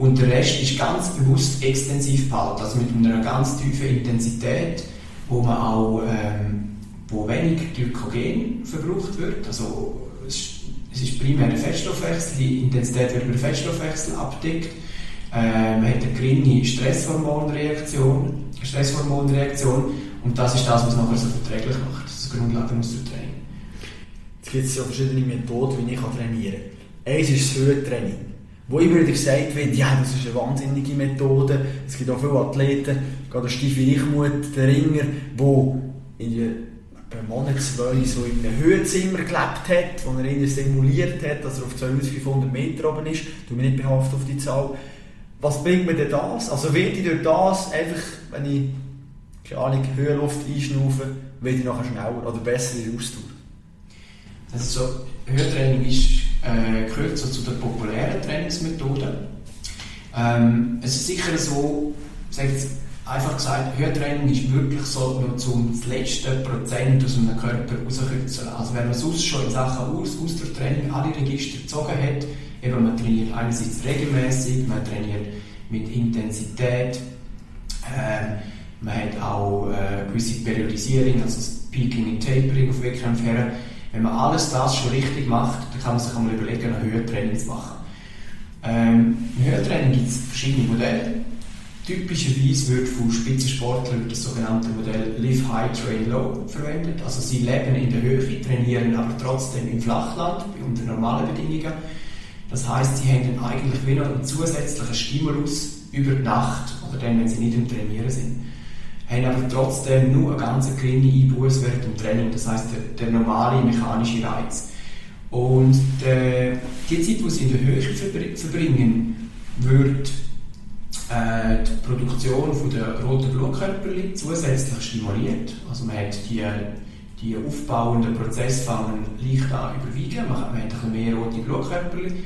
Und der Rest ist ganz bewusst extensiv behalten, also mit einer ganz tiefen Intensität, wo man auch ähm, wo wenig Glykogen verbraucht wird. Also es ist primär der Fettstoffwechsel, die Intensität wird über den Fettstoffwechsel abdeckt. Äh, man hat eine geringe Stresshormonreaktion, Stresshormonreaktion und das ist das, was nachher so verträglich macht. Das ist die Grundlage unseres Training. Es gibt ja verschiedene Methoden, wie ich trainieren kann. Eins ist das Höhentraining. Wo immer wieder gesagt wird, ja, das ist eine wahnsinnige Methode. Es gibt auch viele Athleten, gerade der Steffi Richmuth, der Ringer, die in die einen Monat, zwei so in einem Höhenzimmer gelebt hat, wo er ihn simuliert hat, dass er auf 2500 Meter oben ist. Du mich nicht behaftet auf die Zahl. Was bringt mir denn das? Also wird ich durch das einfach, wenn ich keine Ahnung, Höhenluft einschnaufe, werde ich nachher schneller oder besser in der Ausdauer? Ist so, Höhentraining ist, äh, gehört so zu den populären Trainingsmethoden. Ähm, es ist sicher so, jetzt, einfach gesagt, Höhentraining ist wirklich so nur zum letzte Prozent aus einem Körper rauskürzeln. Also wenn man sonst schon in Sachen Aus Ausdauertraining alle Register gezogen hat, eben man trainiert einerseits regelmäßig, man trainiert mit Intensität, äh, man hat auch äh, gewisse Periodisierung, also das Peaking und Tapering auf Wettkämpfen. Wenn man alles das schon richtig macht, dann kann man sich einmal überlegen, ein Höhentraining zu machen. Ähm, Im Höhentraining gibt es verschiedene Modelle. Typischerweise wird von Spitzensportlern das sogenannte Modell Live High, Train Low verwendet. Also sie leben in der Höhe, trainieren aber trotzdem im Flachland unter normalen Bedingungen. Das heißt, sie haben dann eigentlich wieder einen zusätzlichen Stimulus über die Nacht oder dann, wenn sie nicht im Trainieren sind. Haben aber trotzdem nur eine ganz geringe Einbuße während dem Training. Das heißt, der, der normale mechanische Reiz. Und der, die Zeit, die sie in der Höhe verbringen, wird äh, die Produktion der roten Blutkörperchen zusätzlich stimuliert. Also man hat die, die aufbauenden Prozesse leicht an überwiegen, man, hat ein bisschen mehr rote Blutkörperchen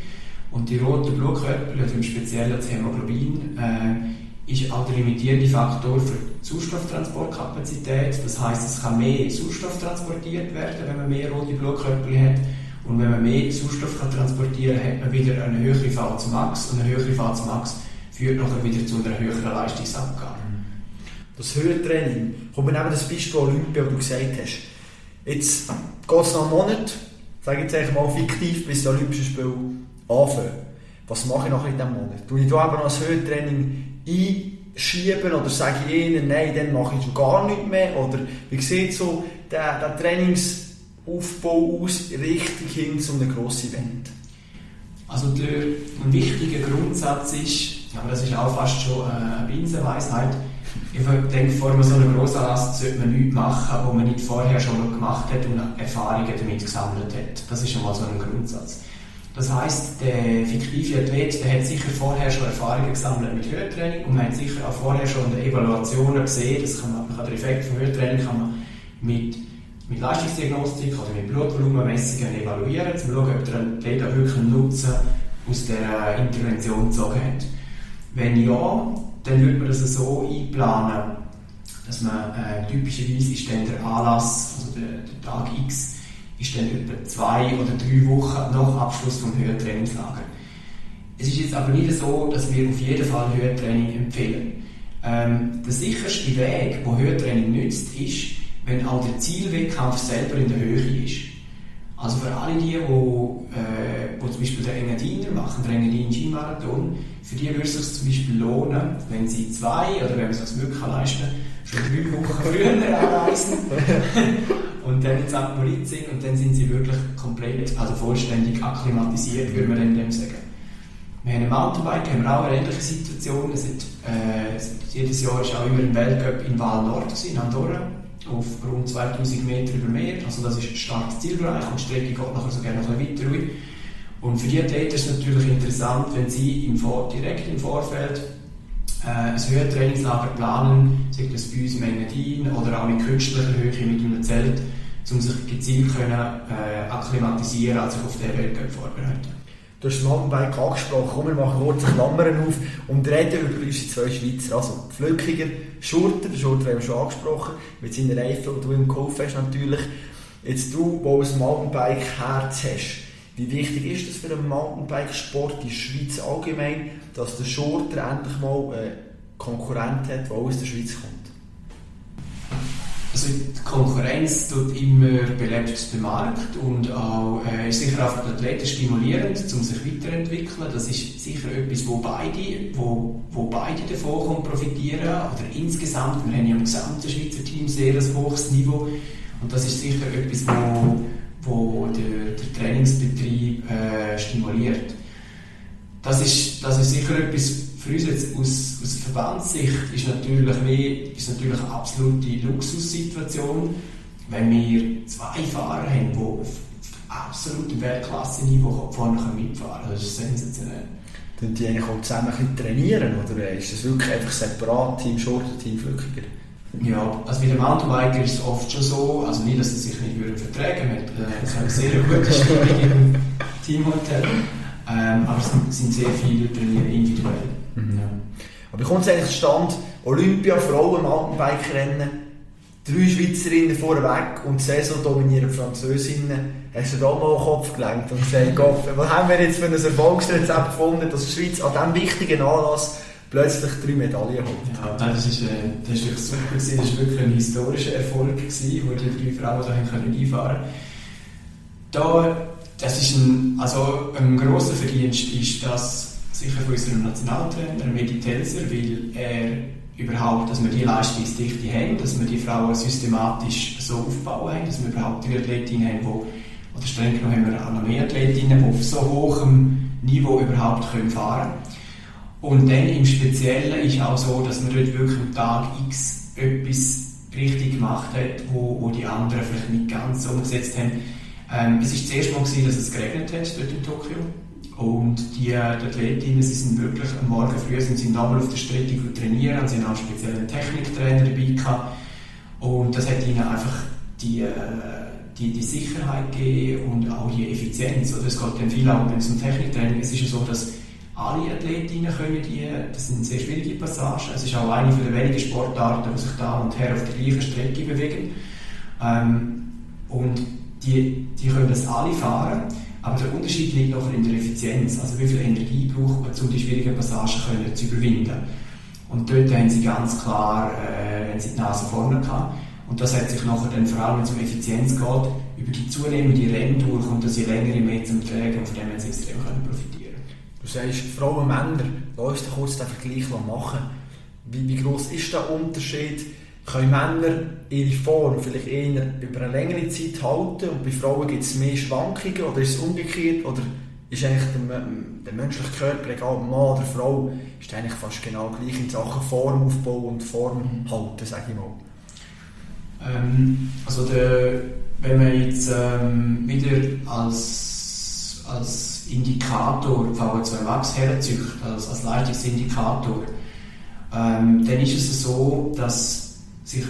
und die roten Blutkörperchen, also im Speziellen das Hämoglobin, äh, ist auch der limitierende Faktor für die Sauerstofftransportkapazität. Das heißt, es kann mehr Sauerstoff transportiert werden, wenn man mehr rote Blutkörperchen hat. Und wenn man mehr Sauerstoff kann transportieren kann, hat man wieder eine höhere VZ Max und eine höhere VZ Max führt nachher wieder zu einer höheren Leistungsabgabe. Das Höhentraining, kommt mir neben das Beispiel Olympia, wo du gesagt hast, jetzt geht es noch einen Monat, sage ich jetzt mal fiktiv, bis die Olympischen Spiele anfangen. Was mache ich nachher in diesem Monat? Tue ich da aber noch das Höhentraining einschieben oder sage ich ihnen, nein, dann mache ich gar nicht mehr? Oder wie sieht so der, der Trainingsaufbau aus, richtig hin zu einem grossen Event? Also der, ein wichtiger Grundsatz ist, aber das ist auch fast schon eine Binsenweisheit, ich denke, vor so einem Grossanlass sollte man nichts machen, was man nicht vorher schon gemacht hat und Erfahrungen damit gesammelt hat. Das ist schon mal so ein Grundsatz. Das heisst, der fiktive Athlet der hat sicher vorher schon Erfahrungen gesammelt mit Hörtraining und man hat sicher auch vorher schon Evaluationen gesehen. Das kann man, man kann den Effekt von Hörtraining kann man mit, mit Leistungsdiagnostik oder mit Blutvolumenmessungen evaluieren, um zu schauen, ob der Athlet auch wirklich einen Nutzen aus der Intervention gezogen hat. Wenn ja, dann würde man das so einplanen, dass man äh, typischerweise ist dann der Anlass, also der, der Tag X, ist dann etwa zwei oder drei Wochen nach Abschluss vom Höhentrainingslager. Es ist jetzt aber nicht so, dass wir auf jeden Fall Höhentraining empfehlen. Ähm, der sicherste Weg, wo Höhentraining nützt, ist, wenn auch der Zielwettkampf selber in der Höhe ist. Also für alle die, die, äh, die zum Beispiel den Engadiner machen, den Engadin Skimarathon, für die würde es sich zum Beispiel lohnen, wenn sie zwei oder wenn man das wirklich leisten schon drei Wochen früher anreisen und dann in St. Moritz sind und dann sind sie wirklich komplett, also vollständig akklimatisiert, würde man dann dem sagen. Wir haben ein Mountainbike, haben wir auch eine ähnliche Situation. Es hat, äh, jedes Jahr ist auch immer ein Weltcup in Val Nord in Andorra auf rund 2000 Meter über Meer. Also das ist stark Zielbereich und die Strecke geht nachher sogar noch ein bisschen weiter Und für die Athleten ist es natürlich interessant, wenn sie im Vor direkt im Vorfeld äh, ein Höhentrainingslager planen, sei das bei uns im Engadin oder auch mit künstlicher Höhe mit einem Zelt, um sich gezielt können, äh, akklimatisieren und sich auf den Weltcup vorbereiten. Du hast das Mountainbike angesprochen. Komm, wir machen kurz Klammern auf und reden über unsere zwei Schweizer. Also, Flückiger, Schurter, der Schurter haben wir schon angesprochen, mit seinen Reifen, die du ihm geholfen hast natürlich. Jetzt du, der ein Mountainbike-Herz hast, wie wichtig ist es für einen Mountainbike-Sport in der Schweiz allgemein, dass der Schurter endlich mal einen Konkurrent hat, der aus der Schweiz kommt? Also die Konkurrenz tut immer belebt den Markt und auch äh, ist sicher auch für die Athleten stimulierend, um sich weiterzuentwickeln. Das ist sicher etwas, wo beide, wo, wo beide davon profitieren oder insgesamt. Wir haben ja im gesamten Schweizer Team sehr ein hohes Niveau und das ist sicher etwas, wo, wo der, der Trainingsbetrieb äh, stimuliert. Das ist, das ist sicher etwas, für uns jetzt aus, aus Verbandssicht ist natürlich, mehr, ist natürlich eine absolute Luxussituation, wenn wir zwei Fahrer haben, die auf absolutem Weltklasse-Niveau vorne mitfahren können. Das ist sensationell. Tun die eigentlich auch zusammen ein trainieren oder ist das wirklich einfach separat, Team Shorter, Team Flückiger? Ja, also bei den Mountainbiker ist es oft schon so, also nicht, dass sie sich nicht würden vertragen würden, es haben eine sehr gute Stimmung im Teamhotel, ähm, aber es sind sehr viele trainieren individuell. Mhm. Ja. Aber kommt es eigentlich zustande, Olympia, Frauen, Mountainbike-Rennen, drei Schweizerinnen vorweg und die Saison dominieren Französinnen. Hast du da mal den Kopf gelenkt und gesagt, Gott, was haben wir jetzt für ein Erfolgsrezept gefunden, dass die Schweiz an diesem wichtigen Anlass plötzlich drei Medaillen hat? Ja, das ist, äh, das ist super gewesen. Das war wirklich ein historischer Erfolg gewesen, wo die drei Frauen da können einfahren Da, das ist ein, also ein grosser Verdienst ist, dass sicher von unserem Nationaltrainer, Medi Telser, weil er überhaupt, dass wir die Leistungsdichte haben, dass wir die Frauen systematisch so aufbauen haben, dass wir überhaupt die Athletinnen haben, wo, oder streng genommen haben wir auch noch mehr Athletinnen, die auf so hohem Niveau überhaupt können fahren Und dann im Speziellen ist auch so, dass man dort wirklich am Tag X etwas richtig gemacht hat, wo, wo die anderen vielleicht nicht ganz so umgesetzt haben. Ähm, es war das erste Mal, gewesen, dass es geregnet hat dort in Tokio Und die, die Athletinnen, sie sind wirklich am Morgen früh sind sie nochmal auf der Strecke trainieren und sie haben auch einen speziellen Techniktrainer dabei gehabt. Und das hat ihnen einfach die, äh, die, die Sicherheit gegeben und auch die Effizienz. Oder es geht dann viel auch, wenn es um Techniktraining es ist ja so, dass alle Athletinnen können die, das sind sehr schwierige Passagen. Es ist auch eine der wenigen Sportarten, die sich da und her auf der gleichen Strecke bewegen. Ähm, und die, die können das alle fahren, aber der Unterschied liegt noch in der Effizienz. Also wie viel Energie braucht man, um die schwierigen Passagen zu überwinden. Und dort haben sie ganz klar äh, haben sie die Nase vorne gehabt. Und das hat sich nachher dann vor allem, wenn es um Effizienz geht, über die zunehmende Renndauer kommt das je länger, je mehr zum Tragen und von dem haben sie extrem können profitieren Du sagst, Frauen und Männer, lass uns kurz den Vergleich machen. Wie, wie groß ist der Unterschied? Können Männer ihre Form vielleicht eher über eine längere Zeit halten und bei Frauen gibt es mehr Schwankungen oder ist es umgekehrt? Oder ist eigentlich der, der menschliche Körper, egal ob Mann oder Frau, ist eigentlich fast genau gleich in Sachen Formaufbau und Form halten, sage ich mal? Ähm, also der, wenn man jetzt ähm, wieder als, als Indikator VO2 Max herzieht, als, als Leistungsindikator, ähm, dann ist es so, dass sich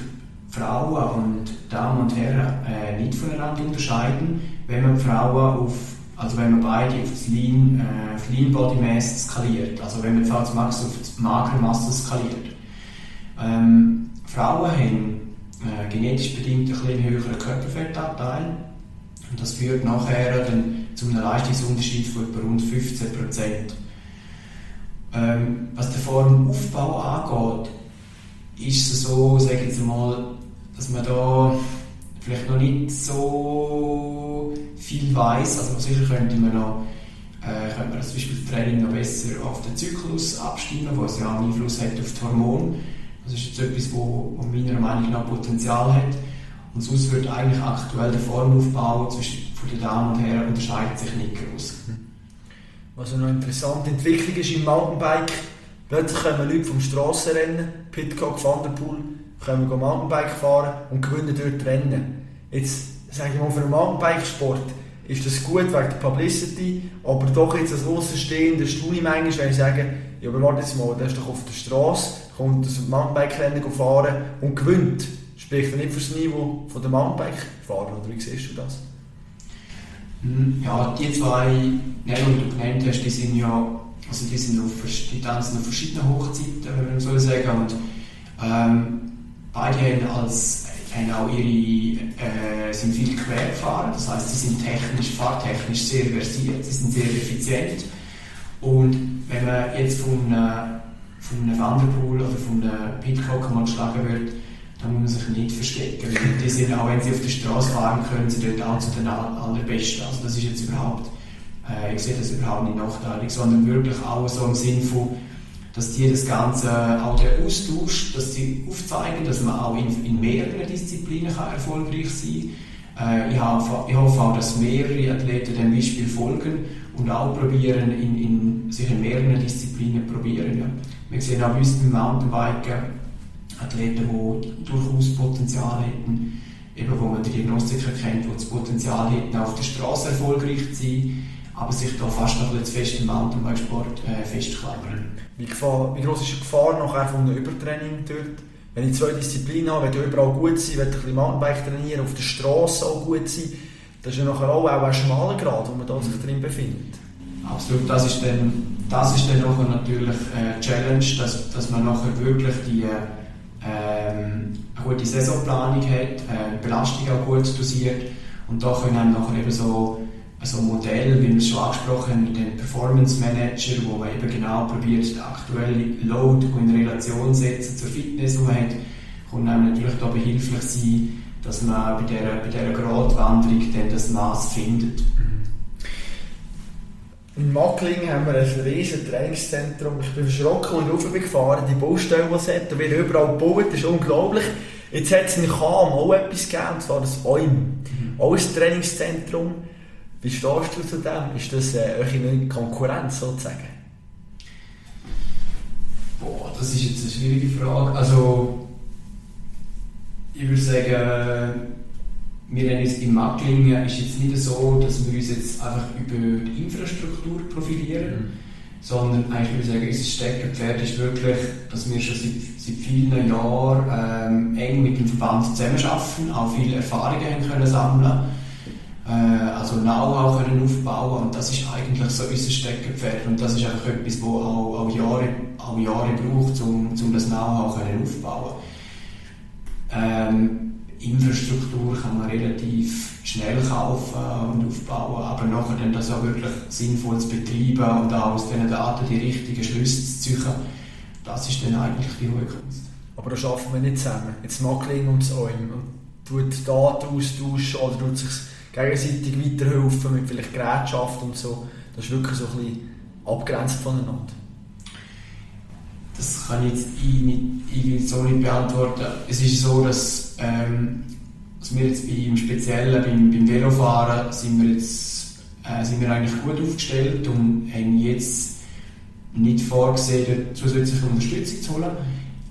Frauen und Damen und Herren äh, nicht voneinander unterscheiden, wenn man Frauen auf, also wenn man beide auf das Lean, äh, Lean Body Mass skaliert, also wenn man VO2 Max auf die Magermasse skaliert. Ähm, Frauen haben äh, genetisch bedingt ein bisschen höheren Körperfettanteil. Und das führt nachher dann zu einem Leistungsunterschied von etwa rund 15% Ähm, was den Formaufbau angeht, ist es so, sage ich jetzt mal, dass man da vielleicht noch nicht so viel weiß. Also sicher könnte man noch äh, könnte man zum Beispiel das Training noch besser auf den Zyklus abstimmen, was ja einen Einfluss hat auf die Hormone. Das ist jetzt etwas, wo, wo meiner Meinung nach Potenzial hat. Und sonst wird eigentlich aktuell der Formaufbau zwischen von den Damen und Herren unterscheidet sich nicht groß. Was eine interessante Entwicklung ist im Mountainbike, plötzlich kommen Leute vom Strassenrennen, Pitcock, Van der Poel, können Mountainbike fahren und gewinnen dort Rennen. Jetzt sage ich mal, für einen Mountainbike-Sport ist das gut wegen der Publicity, aber doch jetzt als Außenstehender staune ich manchmal, wenn ich sage, ja, aber warte jetzt mal, der ist doch auf der Straße, kommt das Mountainbike-Rennen fahren und gewinnt. Spricht er nicht für das Niveau der Mountainbike-Fahrer, oder wie siehst du das? Hm, ja, die zwei, die du genannt hast, die sind ja, also die sind auf, die tanzen auf verschiedenen Hochzeiten, wenn man so sagen, und ähm, beide haben als haben auch ihre, äh, sind viel quer gefahren, das heißt, sie sind technisch, fahrtechnisch sehr versiert, sie sind sehr effizient. Und wenn man jetzt von, äh, von einem Vanderpool oder von einem Pitcock mal geschlagen wird, dann muss man sich nicht verstecken, die sind, auch wenn sie auf der Straße fahren, können sie dort auch zu den allerbesten, also das ist jetzt überhaupt, ich sehe das überhaupt nicht nachteilig, sondern wirklich auch so im Sinn von, dass die das Ganze, auch der Austausch, dass sie aufzeigen, dass man auch in, in mehreren Disziplinen kann erfolgreich sein kann. Äh, ich, hoffe, ich hoffe auch, dass mehrere Athleten dem Beispiel folgen und auch probieren, in, in, sich in mehreren Disziplinen probieren. Ja. Wir sehen auch bei uns beim Mountainbiken Athleten, die durchaus Potenzial hätten, eben wo man die Diagnostiker kennt, die das Potenzial hätten, auf der Straße erfolgreich zu sein aber sich da fast noch ein zu fest im Mountainbikesport äh, festklammern. Wie, wie groß ist die Gefahr nachher von einem Übertraining dort? Wenn ich zwei Disziplinen habe, will ich überall gut sein, will ich ein bisschen Mountainbike trainieren, auf der Straße auch gut sein, das ist ja nachher auch, auch ein schmaler Grad, wo man da sich drin befindet. Absolut, das ist dann, das ist dann nachher natürlich eine Challenge, dass, dass man nachher wirklich die ähm, eine gute Saisonplanung hat, äh, Belastung auch gut dosiert und da können dann nachher eben so so ein Modell, wie wir es schon angesprochen haben, den Performance Manager, wo man eben genau probiert, den aktuellen Load in Relation setzen zur Fitness, die man hat, kann einem natürlich da behilflich sein, dass man bei dieser, bei dieser Gratwanderung dann das Maß findet. Mhm. In Mackling haben wir ein riesiges Trainingszentrum. Ich bin verschrocken und raufgefahren. Die Baustelle, die es hat, da wird überall gebaut, das ist unglaublich. Jetzt hat es in Cham auch etwas gegeben, und zwar das OIM. Mhm. Auch ein Trainingszentrum. Wie stehst du zu dem? Ist das äh, eure Konkurrenz sozusagen? Boah, das ist jetzt eine schwierige Frage. Also, ich würde sagen, wir haben jetzt im Macklingen ist jetzt nicht so, dass wir uns jetzt einfach über die Infrastruktur profilieren, mhm. sondern eigentlich würde ich sagen, unser Steckenpferd ist wirklich, dass wir schon seit, seit vielen Jahren ähm, eng mit dem Verband zusammenarbeiten, auch viele Erfahrungen haben können sammeln also Know-how können aufbauen und das ist eigentlich so unser Steckenpferd und das ist einfach etwas, wo auch, auch Jahre, auch Jahre braucht, um, um das Know-how aufbauen ähm, Infrastruktur kann man relativ schnell kaufen und aufbauen, aber nachher dann das auch wirklich sinnvoll zu betreiben und auch aus diesen Daten die richtigen Schlüsse zu ziehen, das ist dann eigentlich die hohe Kunst. Aber da schaffen wir nicht zusammen. Jetzt Makling und das OIM und tut Daten austauschen oder tut sich gegenseitig weiterhelfen mit vielleicht Gerätschaft und so. Das ist wirklich so ein bisschen abgrenzt voneinander. Das kann ich jetzt nicht, so nicht beantworten. Es ist so, dass, ähm, dass wir jetzt im Speziellen beim, beim Velofahren sind wir jetzt äh, sind wir eigentlich gut aufgestellt und haben jetzt nicht vorgesehen, zusätzliche Unterstützung zu holen.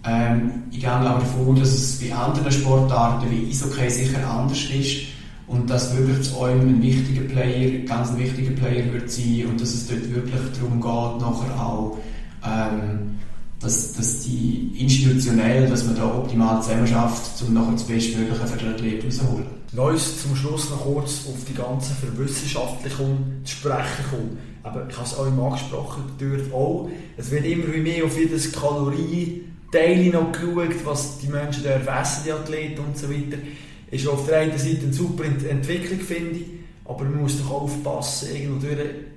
Ähm, ich gehe aber davon dass es bei anderen Sportarten wie Eishockey sicher anders ist und dass wirklich zu eurem ein wichtiger Player, ganz ein wichtiger Player wird sein und dass es dort wirklich darum geht, nachher auch ähm, dass, dass die institutionell, dass man da optimal zusammenarbeitet, um nachher das Bestmögliche für den Athleten rauszuholen. Uns zum Schluss noch kurz auf die ganze Verwissenschaftlichung zu sprechen kommen. Aber ich habe es auch immer angesprochen, dort auch. Es wird immer mehr auf jedes Kalorien-Teil noch geschaut, was die Menschen dort essen, die Athleten und so weiter ist auf der einen Seite eine super Entwicklung, finde ich, aber man muss doch aufpassen, irgendwo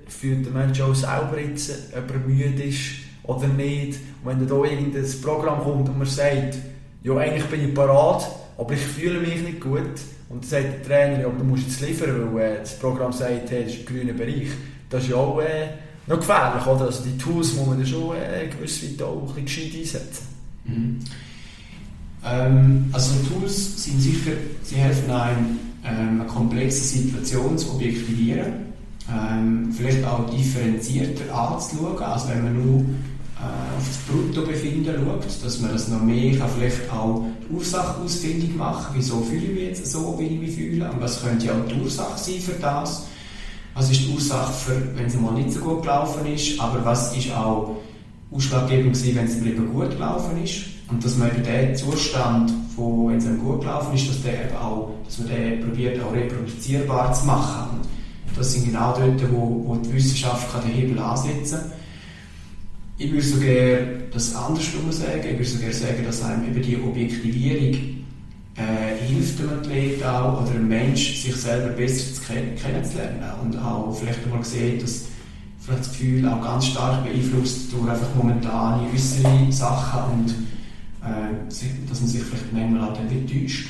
fühlt der Mensch auch selber jetzt, ob er müde ist oder nicht. Und wenn da irgendein Programm kommt und man sagt, ja, eigentlich bin ich parat, aber ich fühle mich nicht gut, und dann sagt der Trainer, ja, du musst jetzt liefern, weil äh, das Programm sagt, hey, das ist ein grüner Bereich. Das ist ja auch äh, noch gefährlich, oder? Also die Tools muss man dann schon äh, gewiss weit auch ein bisschen gescheit einsetzen. Mhm. Ähm, also Tools sind sicher, sie helfen einem, ähm, eine komplexe Situation zu objektivieren, ähm, vielleicht auch differenzierter anzuschauen, als wenn man nur äh, auf das Bruttobefinden schaut, dass man das noch mehr kann, vielleicht auch die Ursache ausfindig machen, wieso fühle ich mich jetzt so, wie ich mich fühle, und was könnte auch die Ursache sein für das, was ist die Ursache, für, wenn es mal nicht so gut gelaufen ist, aber was ist auch ausschlaggebend gewesen, wenn es mir eben gut gelaufen ist. Und dass man eben den Zustand, wenn es einem gut gelaufen ist, dass, der eben auch, dass man den probiert auch reproduzierbar zu machen. Und das sind genau dort, wo, wo die Wissenschaft kann den Hebel ansetzen kann. Ich würde so gerne das andersrum sagen. Ich würde so gerne sagen, dass einem eben die Objektivierung äh, hilft dem Athlet auch oder einem Mensch, sich selber besser zu kenn kennenzulernen und auch vielleicht einmal sehen, dass vielleicht das Gefühl auch ganz stark beeinflusst durch einfach momentane äußere Sachen und äh, dass man sich vielleicht manchmal auch dann täuscht.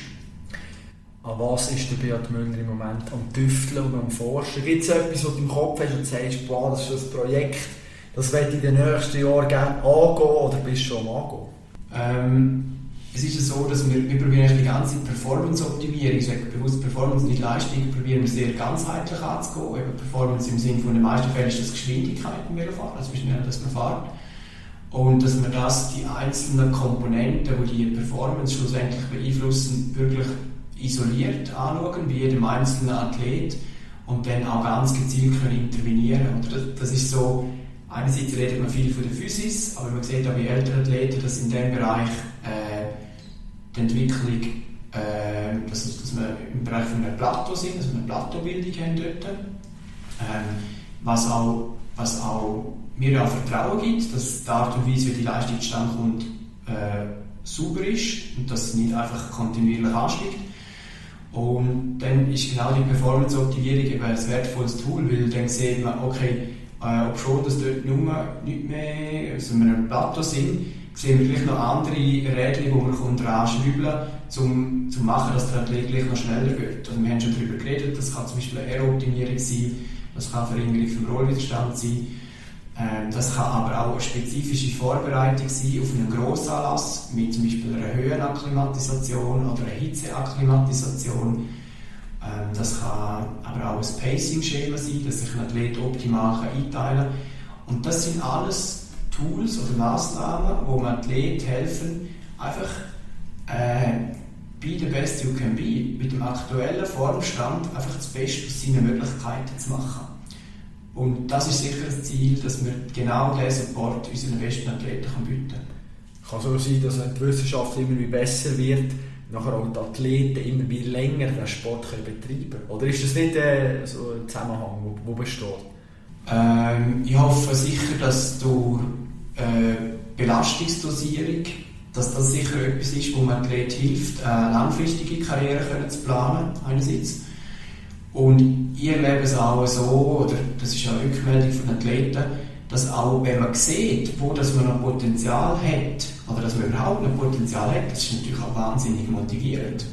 An was ist der Beat Müller im Moment am Tüfteln oder am Forschen? Gibt es etwas, was du im Kopf hast und sagst, boah, das ist ein Projekt, das werde ich in den nächsten Jahren gerne angehen oder bist du schon am Angehen? Ähm, es ist so, dass wir, wir probieren die ganze Performance-Optimierung, ich sage bewusst Performance, nicht Leistung, probieren wir sehr ganzheitlich anzugehen. Eben Performance im Sinne von den meisten Fällen ist das Geschwindigkeit im Velofahren, also wie schnell das man fährt. Und dass man das, die einzelnen Komponenten, die die Performance schlussendlich beeinflussen, wirklich isoliert anschauen, bei jedem einzelnen Athlet und dann auch ganz gezielt können intervenieren Und das, das ist so, einerseits redet man viel von der Physis, aber man sieht auch bei älteren Athleten, dass in diesem Bereich äh, die Entwicklung, äh, dass, dass wir im Bereich von einem Plateau sind, dass wir eine Plateaubildung haben dort, ähm, was auch, was auch mir auch Vertrauen gibt, dass die Art und Weise, wie die Leistung zustande kommt, äh, sauber ist und dass sie nicht einfach kontinuierlich ansteigt. Und dann ist genau die Performance-Optimierung eben ein wertvolles Tool, weil dann sieht man, okay, äh, ob schon dass dort nur nicht mehr, also wir einem Plateau sind, sehen wir vielleicht noch andere Regeln, die man dran schrauben kann, um zu machen, dass der Athlet gleich noch schneller wird. Also wir haben schon darüber geredet, das kann zum Beispiel eine Aero-Optimierung sein, das kann Verringerung vom Rollwiderstand sein, das kann aber auch eine spezifische Vorbereitung sein auf einen Grossanlass, mit zum Beispiel einer Höhenakklimatisation oder einer Hitzeakklimatisation. Ähm, das kann aber auch ein Pacing-Schema sein, dass sich ein Athlet optimal einteilen kann. Und das sind alles Tools oder Maßnahmen, wo man Athlet helfen, einfach äh, be the best you can be, mit dem aktuellen Formstand einfach das Beste aus seinen Möglichkeiten zu machen. Und das ist sicher das Ziel, dass wir genau diesen Support unseren besten Athleten bieten können. Kann so sein, dass die Wissenschaft immer besser wird, nachher auch die Athleten immer wie länger den Sport können betreiben können? Oder ist das nicht äh, so ein Zusammenhang, der besteht? Ähm, ich hoffe sicher, dass durch äh, Belastungsdosierung, dass das sicher etwas ist, wo man Athleten hilft, eine langfristige Karriere können zu planen, einerseits. Und ich erlebe es auch so, oder das ist eine Rückmeldung von Athleten, dass auch wenn man sieht, wo dass man noch Potenzial hat, oder dass man überhaupt noch Potenzial hat, das ist natürlich auch wahnsinnig motivierend.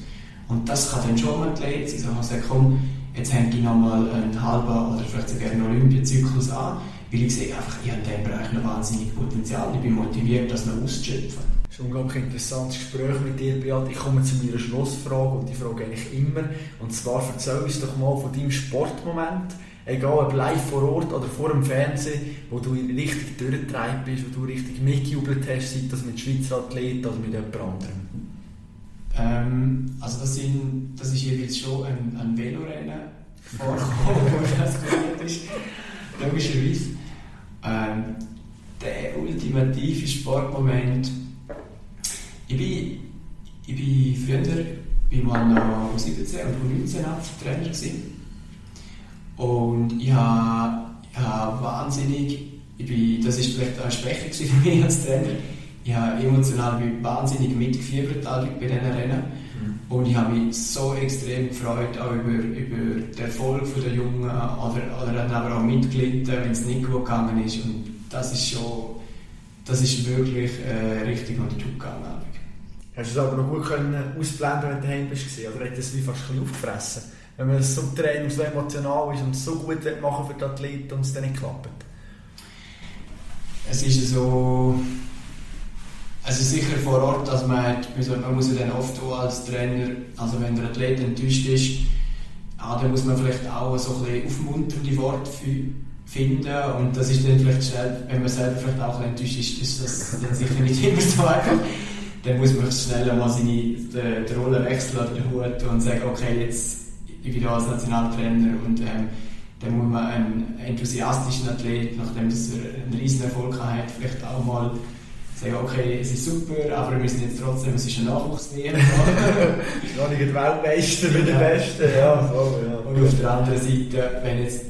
Und das kann dann schon ein Athlet sein, so man sagt, komm, jetzt hänge ich nochmal einen halben oder vielleicht sogar einen Olympiazyklus an, weil ich sehe einfach, ich habe in diesem Bereich noch wahnsinnig Potenzial, ich bin motiviert, das noch auszuschöpfen. Das ist ein unglaublich interessantes Gespräch mit dir, Beat. Ich komme zu meiner Schlussfrage und die frage eigentlich immer. Und zwar, erzähl uns doch mal von deinem Sportmoment, egal ob live vor Ort oder vor dem Fernsehen, wo du richtig durchgetragen bist, wo du richtig mitgejubelt hast, sei das mit Schweizer Athleten oder mit jemand anderem. Ähm, also das, sind, das ist jeweils schon ein, ein Velorennen vorgekommen, wo das passiert ist, logischerweise. Ähm, der ultimative Sportmoment, ich bin, ich bin früher bin mal noch 17 und 19 Trainer gewesen. Und ich habe, ich habe wahnsinnig, ich bin, das ist vielleicht eine Schwäche für mich als Trainer, ich habe emotional wahnsinnig mitgefiebert bei diesen Rennen. Mhm. Und ich habe mich so extrem gefreut, auch über, über den Erfolg der Jungen oder, oder aber auch mitgelitten, wenn es nicht gut gegangen ist. Und das ist schon, das ist wirklich äh, richtig unter die gegangen. Hast du es aber noch gut können ausblenden, wenn du daheim bist? Oder hat das wie fast ein aufgefressen? Wenn man so Training so emotional ist und so gut machen für die Athleten und es dann nicht klappt? Es ist so es ist sicher vor Ort, dass man, man muss ja dann oft auch als Trainer, also wenn der Athlet enttäuscht ist, ja, dann muss man vielleicht auch so ein bisschen aufmunternde Worte finden und das ist dann vielleicht schnell, wenn man selber vielleicht auch enttäuscht ist, ist das dann sicher nicht immer so einfach. Dann muss man schnell mal seine die, die Rolle wechseln oder den Hut und sagen, okay, jetzt ich bin da als Nationaltrainer und ähm, dann muss man einen enthusiastischen Athlet, nachdem er einen riesen Erfolg hat, vielleicht auch mal sagen, okay, es ist super, aber wir müssen jetzt trotzdem, es ist ein Nachwuchs-WM. Noch nicht Weltmeister mit den Besten, ja, so, ja. Und auf der anderen Seite, wenn jetzt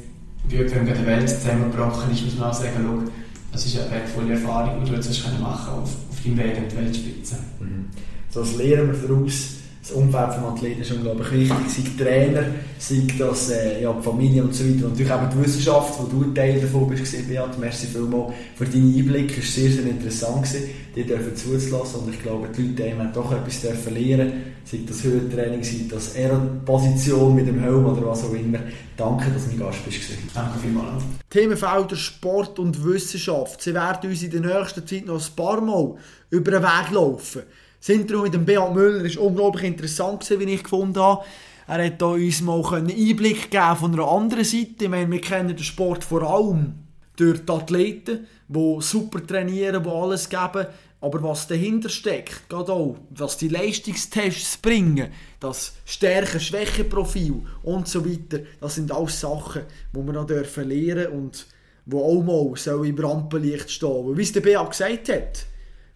bei jemandem die Welt zusammengebrochen ist, muss man auch sagen, schau, das ist eine wertvolle Erfahrung, die du jetzt hast machen auf, in die Weltspitze. Mhm. Das lernen wir daraus das Umfeld des Athleten ist unglaublich wichtig, sei Trainer, sei das äh, ja, die Familie und so weiter. Und natürlich auch die Wissenschaft, wo du Teil davon bist, Beat. Merci vielmals für deinen Einblick. Es war sehr, sehr interessant, gewesen, dir dürfen zuzulassen. Und ich glaube, die Leute haben doch etwas dürfen lernen sei das Höhentraining, sei das Aeroposition mit dem Helm oder was auch immer. Danke, dass du mein Gast bist. Danke vielmals. Themenfelder Sport und Wissenschaft. Sie werden uns in der nächsten Zeit noch ein paar Mal über den Weg laufen. Das Interview mit dem Beat Müller war unglaublich interessant, wie ich gefunden habe. Er hat uns mal einen Einblick gegeben von einer anderen Seite. Ich meine, wir kennen den Sport vor allem durch die Athleten, die super trainieren, die alles geben. Aber was dahinter steckt, gerade auch, was die Leistungstests bringen, das Stärke-Schwäche-Profil und so weiter, das sind alles Sachen, die wir noch dürfen lernen und die auch mal im Rampenlicht stehen. Wie es der Beat gesagt hat,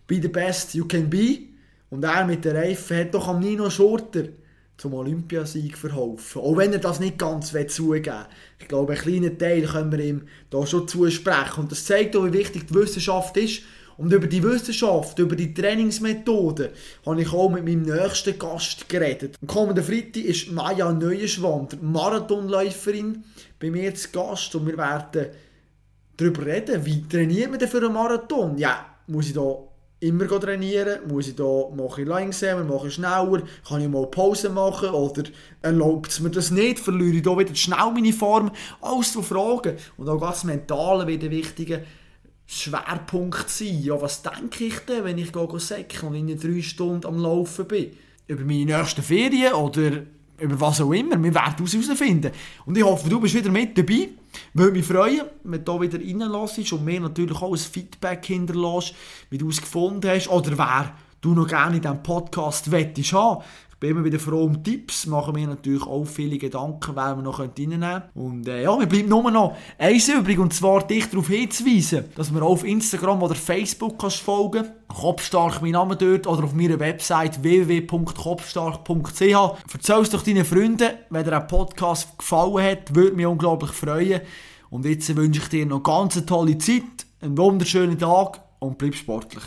be the best you can be und er mit der Reifen hat doch am Nino Schurter zum Olympiasieg verholfen. Auch wenn er das nicht ganz zugeben will. Ich glaube, einen kleinen Teil können wir ihm da schon zusprechen. Und das zeigt auch, wie wichtig die Wissenschaft ist. Und über die Wissenschaft, über die Trainingsmethoden, habe ich auch mit meinem nächsten Gast geredet. Am kommenden Freitag ist Maja Neuenschwand, Marathonläuferin, bei mir zu Gast. Und wir werden darüber reden, wie trainiert man denn für einen Marathon? Ja, muss ich da immer trainieren? Muss ich da mache ich langsamer, mache ich schneller? Kann ich mal Pause machen? Oder erlaubt es mir das nicht? Verliere ich da wieder schnell meine Form? Alles so Fragen. Und auch das Mentale wird ein wichtiger Schwerpunkt sein. Ja, was denke ich denn, wenn ich gehe säcken und in drei Stunden am Laufen bin? Über meine nächsten Ferien oder über was auch immer. Wir werden es herausfinden. Und ich hoffe, du bist wieder mit dabei. Würde mich freuen, wenn du wieder reinlässt und mir natürlich auch ein Feedback hinterlässt, wie du es gefunden hast oder wer du noch gerne in diesem Podcast wettest haben. Bin immer wieder froh um Tipps, machen mir natürlich auch viele Gedanken, wer wir noch reinnehmen können. Und ja, mir bleibt nur noch eins übrig, und zwar dich darauf hinzuweisen, dass auch auf Instagram oder Facebook kannst folgen Kopfstark mein Name dort oder auf meiner Website www.kopfstark.ch. Erzähl doch deinen Freunden, wenn dir ein Podcast gefallen hat, würde mich unglaublich freuen. Und jetzt wünsche ich dir noch ganz tolle Zeit, einen wunderschönen Tag und bleib sportlich.